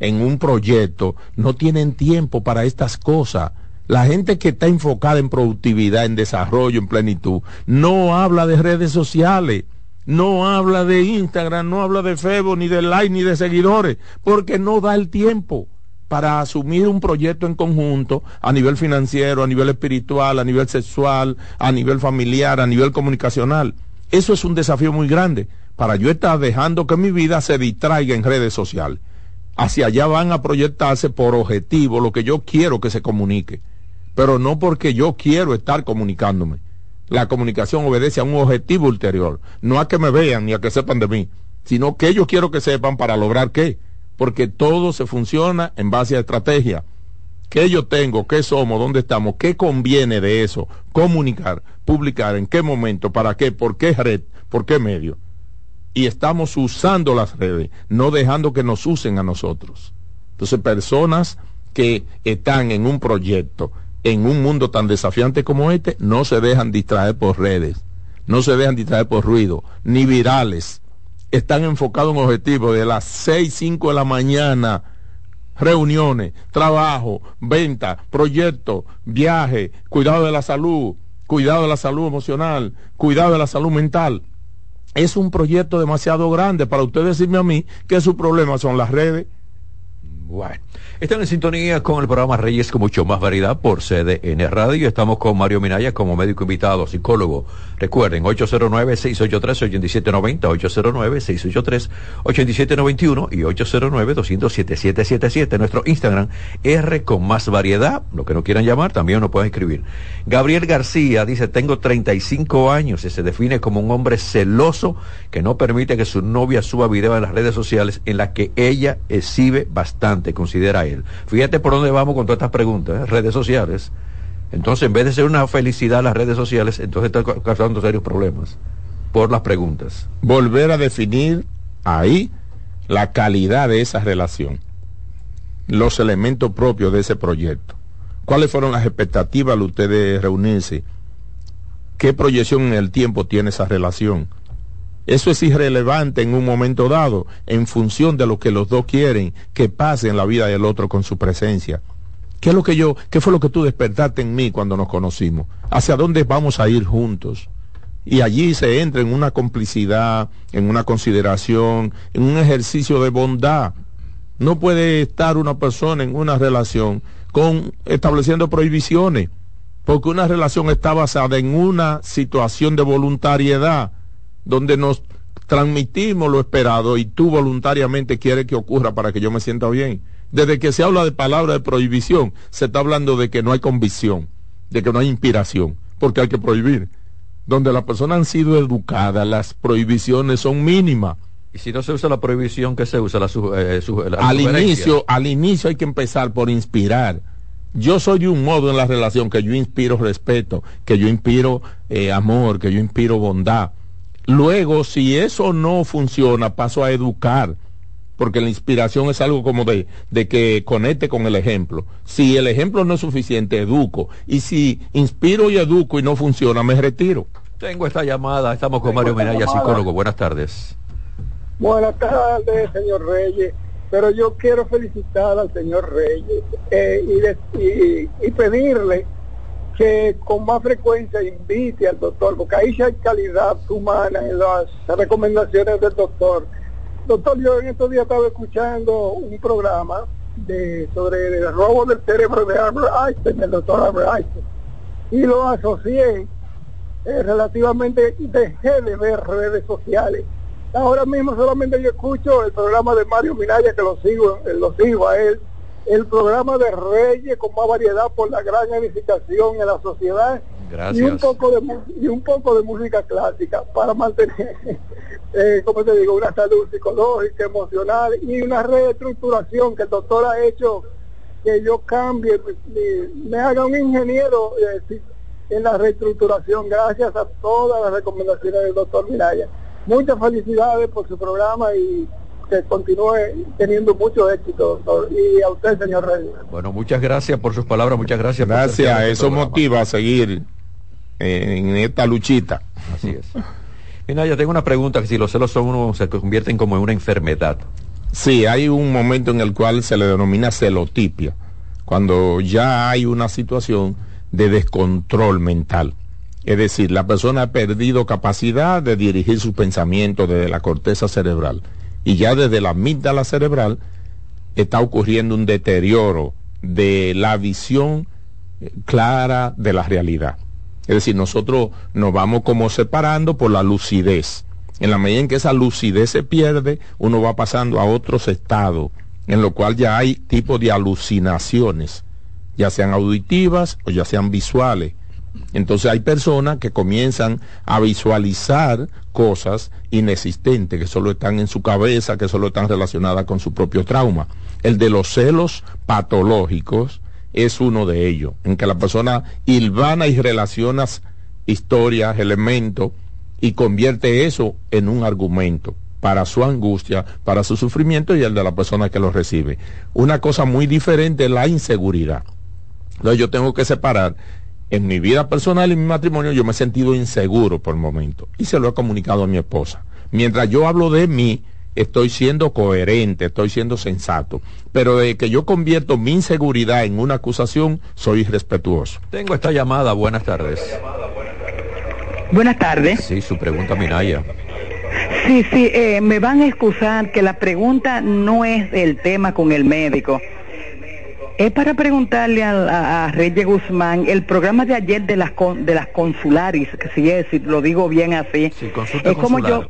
en un proyecto, no tienen tiempo para estas cosas la gente que está enfocada en productividad, en desarrollo, en plenitud, no habla de redes sociales, no habla de Instagram, no habla de Facebook, ni de like, ni de seguidores, porque no da el tiempo para asumir un proyecto en conjunto a nivel financiero, a nivel espiritual, a nivel sexual, a nivel familiar, a nivel comunicacional. Eso es un desafío muy grande para yo estar dejando que mi vida se distraiga en redes sociales. Hacia allá van a proyectarse por objetivo lo que yo quiero que se comunique pero no porque yo quiero estar comunicándome. La comunicación obedece a un objetivo ulterior, no a que me vean ni a que sepan de mí, sino que ellos quiero que sepan para lograr qué, porque todo se funciona en base a estrategia. ¿Qué yo tengo? ¿Qué somos? ¿Dónde estamos? ¿Qué conviene de eso? Comunicar, publicar, en qué momento, para qué, por qué red, por qué medio. Y estamos usando las redes, no dejando que nos usen a nosotros. Entonces, personas que están en un proyecto, en un mundo tan desafiante como este, no se dejan distraer por redes, no se dejan distraer por ruido, ni virales. Están enfocados en objetivos de las 6, 5 de la mañana, reuniones, trabajo, venta, proyectos, viaje, cuidado de la salud, cuidado de la salud emocional, cuidado de la salud mental. Es un proyecto demasiado grande para usted decirme a mí que su problema son las redes. Bueno. Están en sintonía con el programa Reyes con mucho más variedad por CDN Radio. Estamos con Mario Minaya como médico invitado, psicólogo. Recuerden, 809-683-8790, 809-683-8791 y 809-200-7777. Nuestro Instagram, R con más variedad. Lo que no quieran llamar, también nos pueden escribir. Gabriel García dice, tengo 35 años y se define como un hombre celoso que no permite que su novia suba video en las redes sociales en las que ella exhibe bastante, considera Fíjate por dónde vamos con todas estas preguntas, ¿eh? redes sociales. Entonces, en vez de ser una felicidad las redes sociales, entonces está causando serios problemas por las preguntas. Volver a definir ahí la calidad de esa relación, los elementos propios de ese proyecto. ¿Cuáles fueron las expectativas de ustedes reunirse? ¿Qué proyección en el tiempo tiene esa relación? Eso es irrelevante en un momento dado, en función de lo que los dos quieren que pase en la vida del otro con su presencia. ¿Qué es lo que yo, qué fue lo que tú despertaste en mí cuando nos conocimos? ¿Hacia dónde vamos a ir juntos? Y allí se entra en una complicidad, en una consideración, en un ejercicio de bondad. No puede estar una persona en una relación con estableciendo prohibiciones, porque una relación está basada en una situación de voluntariedad donde nos transmitimos lo esperado y tú voluntariamente quieres que ocurra para que yo me sienta bien. Desde que se habla de palabra de prohibición, se está hablando de que no hay convicción, de que no hay inspiración, porque hay que prohibir. Donde las personas han sido educadas, las prohibiciones son mínimas. Y si no se usa la prohibición, ¿qué se usa? La, eh, al inicio, al inicio hay que empezar por inspirar. Yo soy de un modo en la relación que yo inspiro respeto, que yo inspiro eh, amor, que yo inspiro bondad Luego, si eso no funciona, paso a educar, porque la inspiración es algo como de, de que conecte con el ejemplo. Si el ejemplo no es suficiente, educo. Y si inspiro y educo y no funciona, me retiro. Tengo esta llamada, estamos con Mario Menaya, psicólogo. Buenas tardes. Buenas tardes, señor Reyes. Pero yo quiero felicitar al señor Reyes eh, y, y pedirle que con más frecuencia invite al doctor, porque ahí sí hay calidad humana en las recomendaciones del doctor. Doctor, yo en estos días estaba escuchando un programa de sobre el robo del cerebro de Albert Einstein, el doctor Albert Einstein, y lo asocié eh, relativamente, dejé de ver redes sociales. Ahora mismo solamente yo escucho el programa de Mario Minaya, que lo sigo, eh, lo sigo a él, el programa de Reyes con más variedad por la gran edificación en la sociedad. Y un poco de y un poco de música clásica para mantener *laughs* eh, como te digo una salud psicológica emocional y una reestructuración que el doctor ha hecho que yo cambie me, haga un ingeniero eh, en la reestructuración. Gracias a todas las recomendaciones del doctor Miraya. Muchas felicidades por su programa y que continúe teniendo mucho éxito, doctor. Y a usted, señor Reyes. Bueno, muchas gracias por sus palabras, muchas gracias. Gracias, eso motiva a seguir en esta luchita. Así es. Mira, ya tengo una pregunta, que si los celos son uno, se convierten como en una enfermedad. Sí, hay un momento en el cual se le denomina celotipia, cuando ya hay una situación de descontrol mental. Es decir, la persona ha perdido capacidad de dirigir sus pensamientos desde la corteza cerebral y ya desde la amígdala cerebral está ocurriendo un deterioro de la visión eh, clara de la realidad. Es decir, nosotros nos vamos como separando por la lucidez. En la medida en que esa lucidez se pierde, uno va pasando a otros estados, en lo cual ya hay tipo de alucinaciones, ya sean auditivas o ya sean visuales. Entonces hay personas que comienzan a visualizar cosas inexistentes, que solo están en su cabeza, que solo están relacionadas con su propio trauma. El de los celos patológicos es uno de ellos, en que la persona hilvana y relaciona historias, elementos, y convierte eso en un argumento para su angustia, para su sufrimiento y el de la persona que lo recibe. Una cosa muy diferente es la inseguridad. Entonces yo tengo que separar en mi vida personal y en mi matrimonio yo me he sentido inseguro por el momento y se lo he comunicado a mi esposa. Mientras yo hablo de mí, estoy siendo coherente, estoy siendo sensato, pero de que yo convierto mi inseguridad en una acusación, soy irrespetuoso. Tengo esta llamada, buenas tardes. Buenas tardes. Sí, su pregunta, Minaya. Sí, sí, eh, me van a excusar que la pregunta no es el tema con el médico. Es para preguntarle a, Reyes Guzmán, el programa de ayer de las de las consularis, que si es, si lo digo bien así, sí, es como yo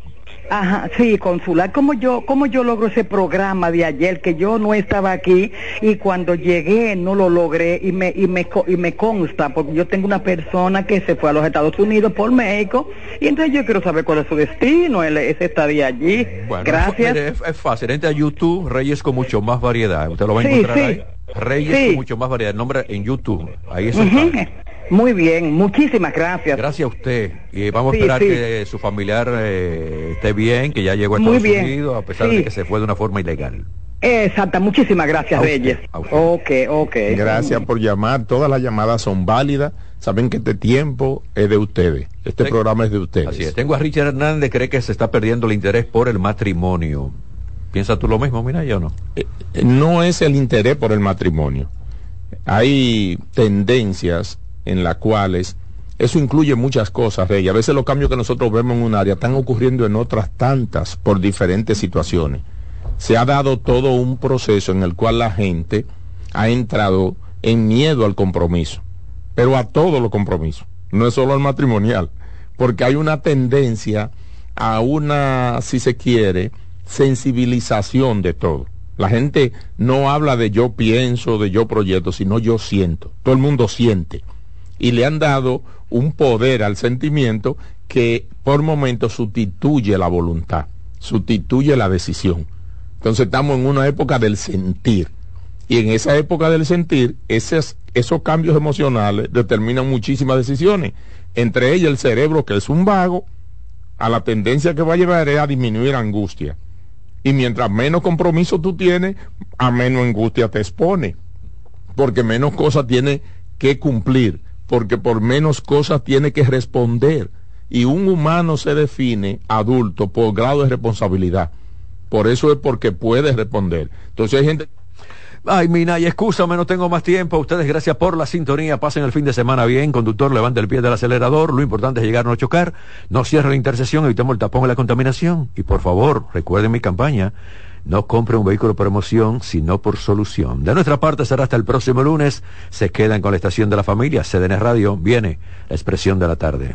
Ajá, sí, consular. ¿Cómo yo, cómo yo logro ese programa de ayer que yo no estaba aquí y cuando llegué no lo logré y me, y me, y me consta porque yo tengo una persona que se fue a los Estados Unidos por México y entonces yo quiero saber cuál es su destino, él, ese estadía allí. Gracias. Es, fácil, entre a YouTube, Reyes con mucho más variedad. Usted lo va a encontrar ahí. Reyes con mucho más variedad. El nombre en YouTube. Ahí es Muy bien, muchísimas gracias. Gracias a usted. Y vamos a esperar que su familiar eh, esté bien, que ya llegó a Estados Unidos, a pesar de que se fue de una forma ilegal. Exacta, muchísimas gracias, Reyes. Ok, ok. Gracias por llamar. Todas las llamadas son válidas. Saben que este tiempo es de ustedes. Este programa es de ustedes. Así es. Tengo a Richard Hernández, cree que se está perdiendo el interés por el matrimonio. ¿Piensas tú lo mismo, mira, yo no? Eh, no es el interés por el matrimonio. Hay tendencias en las cuales eso incluye muchas cosas, Rey. A veces los cambios que nosotros vemos en un área están ocurriendo en otras tantas por diferentes situaciones. Se ha dado todo un proceso en el cual la gente ha entrado en miedo al compromiso, pero a todos los compromisos, no es solo al matrimonial, porque hay una tendencia a una, si se quiere, sensibilización de todo. La gente no habla de yo pienso, de yo proyecto, sino yo siento. Todo el mundo siente y le han dado un poder al sentimiento que por momentos sustituye la voluntad, sustituye la decisión. Entonces estamos en una época del sentir. Y en esa época del sentir, esos, esos cambios emocionales determinan muchísimas decisiones. Entre ellas el cerebro, que es un vago, a la tendencia que va a llevar es a disminuir angustia. Y mientras menos compromiso tú tienes, a menos angustia te expone. Porque menos cosas tiene que cumplir porque por menos cosas tiene que responder. Y un humano se define adulto por grado de responsabilidad. Por eso es porque puede responder. Entonces hay gente... Ay, Mina, y excúsame, no tengo más tiempo. Ustedes, gracias por la sintonía. Pasen el fin de semana bien. Conductor, levante el pie del acelerador. Lo importante es llegar, no chocar. No cierre la intersección, evitemos el tapón y la contaminación. Y por favor, recuerden mi campaña. No compre un vehículo por emoción, sino por solución. De nuestra parte será hasta el próximo lunes. Se quedan con la estación de la familia. CDN Radio. Viene la expresión de la tarde.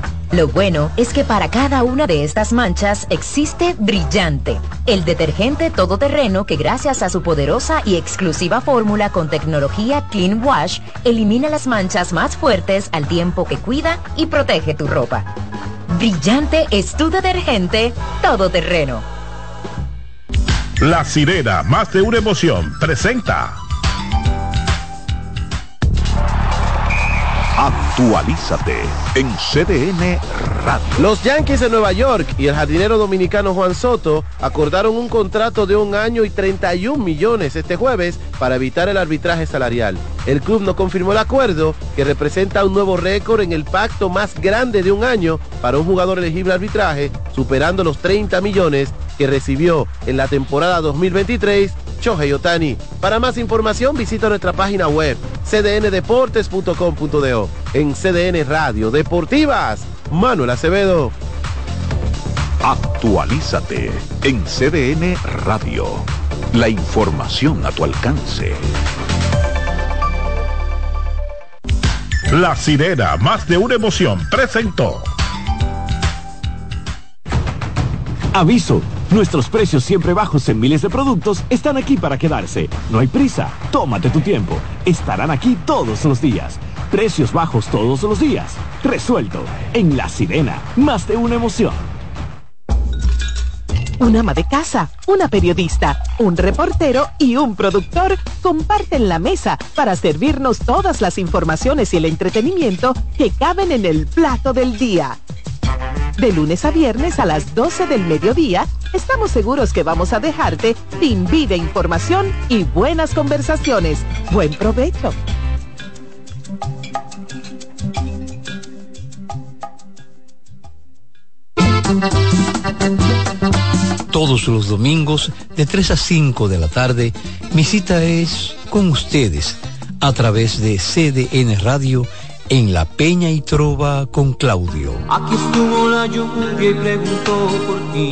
Lo bueno es que para cada una de estas manchas existe Brillante, el detergente todoterreno que gracias a su poderosa y exclusiva fórmula con tecnología Clean Wash elimina las manchas más fuertes al tiempo que cuida y protege tu ropa. Brillante es tu detergente todoterreno. La sirena, más de una emoción, presenta. Actualízate en CDN Radio. Los Yankees de Nueva York y el jardinero dominicano Juan Soto acordaron un contrato de un año y 31 millones este jueves para evitar el arbitraje salarial. El club no confirmó el acuerdo, que representa un nuevo récord en el pacto más grande de un año para un jugador elegible arbitraje, superando los 30 millones que recibió en la temporada 2023 Shohei Otani. Para más información visita nuestra página web cdndeportes.com.do. En CDN Radio Deportivas, Manuel Acevedo. Actualízate en CDN Radio. La información a tu alcance. La sirena, más de una emoción, presentó. Aviso, nuestros precios siempre bajos en miles de productos están aquí para quedarse. No hay prisa, tómate tu tiempo. Estarán aquí todos los días. Precios bajos todos los días. Resuelto. En La Sirena, más de una emoción. Un ama de casa, una periodista, un reportero y un productor comparten la mesa para servirnos todas las informaciones y el entretenimiento que caben en el plato del día. De lunes a viernes a las 12 del mediodía, estamos seguros que vamos a dejarte sin vida, información y buenas conversaciones. Buen provecho. Todos los domingos de 3 a 5 de la tarde, mi cita es con ustedes a través de CDN Radio en La Peña y Trova con Claudio. Aquí estuvo la lluvia y preguntó por ti.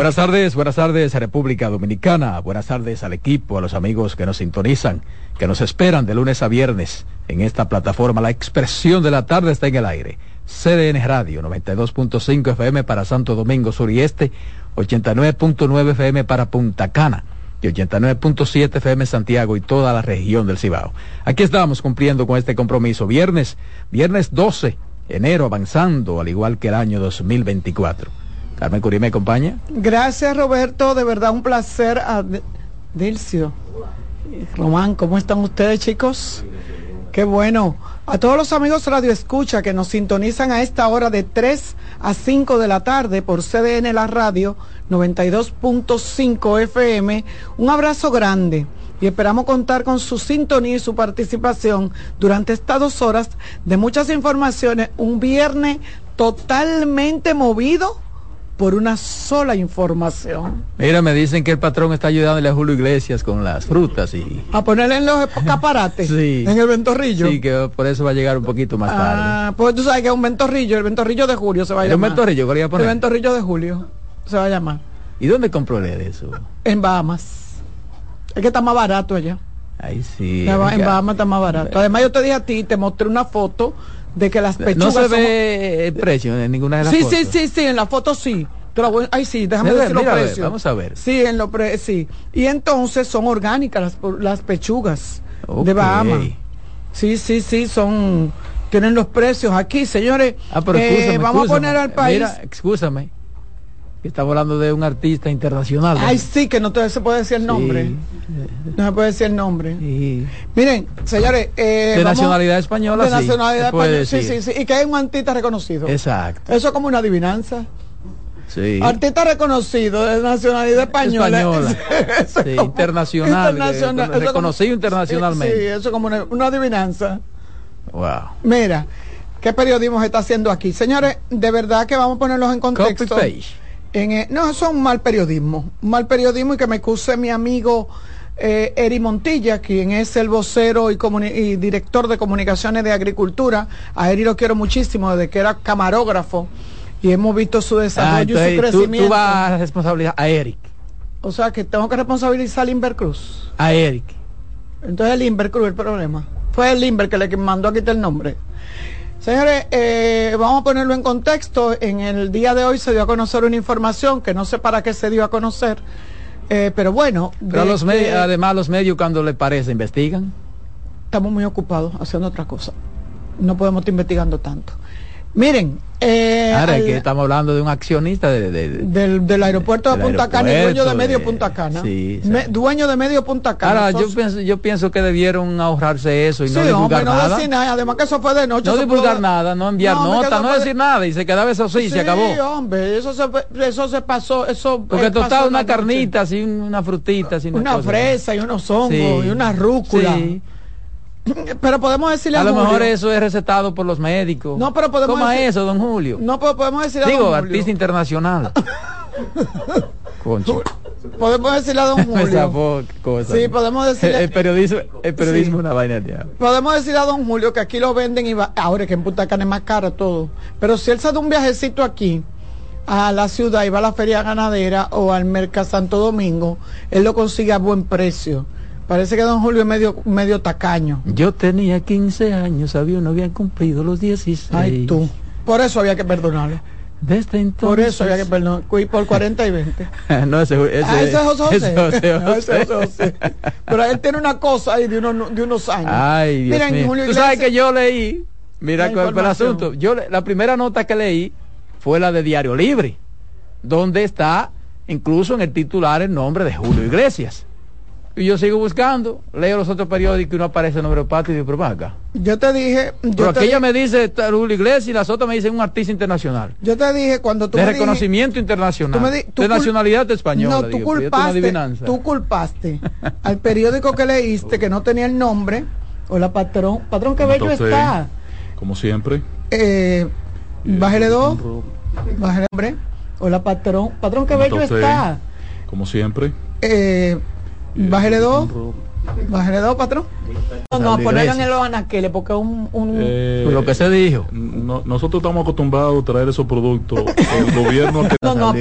Buenas tardes, buenas tardes a República Dominicana, buenas tardes al equipo, a los amigos que nos sintonizan, que nos esperan de lunes a viernes en esta plataforma. La expresión de la tarde está en el aire. CDN Radio 92.5 FM para Santo Domingo Sur y Este, 89.9 FM para Punta Cana y 89.7 FM Santiago y toda la región del Cibao. Aquí estamos cumpliendo con este compromiso. Viernes, viernes 12, enero avanzando, al igual que el año 2024. Carmen Curí me acompaña. Gracias Roberto, de verdad un placer. A Dilcio, Román, ¿cómo están ustedes chicos? Qué bueno. A todos los amigos Radio Escucha que nos sintonizan a esta hora de 3 a 5 de la tarde por CDN La Radio 92.5 FM, un abrazo grande y esperamos contar con su sintonía y su participación durante estas dos horas de muchas informaciones. Un viernes totalmente movido por una sola información. Mira, me dicen que el patrón está ayudándole a Julio Iglesias con las frutas y... A ponerle en los escaparates. *laughs* sí. En el ventorrillo. Sí, que por eso va a llegar un poquito más tarde. Ah, pues tú sabes que es un ventorrillo, el ventorrillo de Julio se va a llamar. ¿Un ventorrillo quería poner? El ventorrillo de Julio se va a llamar. ¿Y dónde compró él eso? En Bahamas. Es que está más barato allá. Ahí sí. En Bahamas está más barato. Además yo te dije a ti, te mostré una foto de que las pechugas no se ve el precio en ninguna de las sí, fotos. Sí, sí, sí, en la foto sí. Ay, sí, déjame decir los precios. Ver, vamos a ver. Sí, en lo pre sí. Y entonces son orgánicas las, las pechugas de Bahamas. Sí, sí, sí, son tienen los precios aquí, señores. Ah, pero eh, vamos a poner al país. Mira, excúsame. Estamos hablando de un artista internacional. Ay, sí, que no se puede decir el nombre. Sí. No se puede decir el nombre. Sí. Miren, señores. Eh, de vamos, nacionalidad española. De nacionalidad española. Sí, sí, sí. Y que hay un artista reconocido. Exacto. Eso es como una adivinanza. Sí. Artista reconocido de nacionalidad española. española. *laughs* sí, como, internacional. internacional que, reconocido internacionalmente. Sí, eso es como una, una, adivinanza. Wow. Mira, ¿qué periodismo se está haciendo aquí? Señores, de verdad que vamos a ponerlos en contexto. Copy page. En, no, eso es un mal periodismo. Un mal periodismo y que me excuse mi amigo eh, Eri Montilla, quien es el vocero y, y, director de comunicaciones de agricultura. A Eri lo quiero muchísimo desde que era camarógrafo y hemos visto su desarrollo ah, y su crecimiento. Tú, tú vas a responsabilizar a Eric. O sea que tengo que responsabilizar a Limber Cruz. A Eric. Entonces el Limber Cruz el problema. Fue el Limber que le mandó a quitar el nombre. Señores, eh, vamos a ponerlo en contexto. En el día de hoy se dio a conocer una información que no sé para qué se dio a conocer, eh, pero bueno. Pero los que, además los medios cuando les parece investigan. Estamos muy ocupados haciendo otra cosa. No podemos estar investigando tanto. Miren, eh, Ahora al, que estamos hablando de un accionista de, de, del, del, aeropuerto de Punta Cana, y dueño de medio Punta Cana. Sí, Me, dueño de medio Punta Cana. Ahora, yo pienso, yo pienso que debieron ahorrarse eso y sí, no divulgar hombre, no nada. Decir nada. Además que eso fue de noche. No divulgar pudo... nada, no enviar no, nota, no decir nada y se quedaba eso así, sí, se acabó. Sí, hombre, eso se, eso se pasó, eso Porque eh, tostaba una carnita, así, una frutita, así, una, cosa, fresa y unos hongos y una rúcula. Sí. *clears throat* Pero podemos decirle a, a lo Julio, mejor eso es recetado por los médicos. No, pero podemos ¿Cómo decir, es eso, don Julio? No, pero podemos decir a Digo, artista internacional. *laughs* Concho. Podemos decirle a don *laughs* Julio. cosa. Sí, podemos decirle. El, el periodismo, el periodismo Sí. una vaina de. Podemos decirle a don Julio que aquí lo venden y va, ahora que en Punta Cana es más caro todo. Pero si él se da un viajecito aquí, a la ciudad y va a la feria ganadera o al Merca Santo Domingo, él lo consigue a buen precio. Parece que don Julio es medio, medio tacaño. Yo tenía 15 años, había no habían cumplido los 16. Ay, tú. Por eso había que perdonarle. Desde entonces. Por eso había que perdonar. Por 40 y 20. *laughs* no, ese, ese, ah, ese es José José. Ese José *laughs* No, ese es José. Pero él tiene una cosa ahí de, unos de unos años. Ay, Dios Miren, mío. Julio Tú sabes que yo leí, mira cuál fue el asunto. Yo la primera nota que leí fue la de Diario Libre, donde está incluso en el titular el nombre de Julio Iglesias. Y yo sigo buscando, leo los otros periódicos y no aparece el nombre de Pati y digo, pero acá. Yo te dije. Yo Pero te aquella me dice está Julio Iglesias y las otras me dicen un artista internacional. Yo te dije cuando tú de me reconocimiento internacional. tú me di- tú de nacionalidad española. No, tú digo, culpaste, tú culpaste al periódico que leíste que no tenía el nombre. Hola, patrón. Patrón, qué bello está. Como siempre. Eh, bájele dos. Bájele, hombre. Hola, patrón. Patrón, qué bello Entonces, está. Como siempre. Eh, bájele dos. Bájele dos, patrón. No, no, ponerlo en los anaqueles porque es un... un Eh, lo que se dijo. no- nosotros estamos acostumbrados a traer esos productos. El gobierno que *laughs* No, no,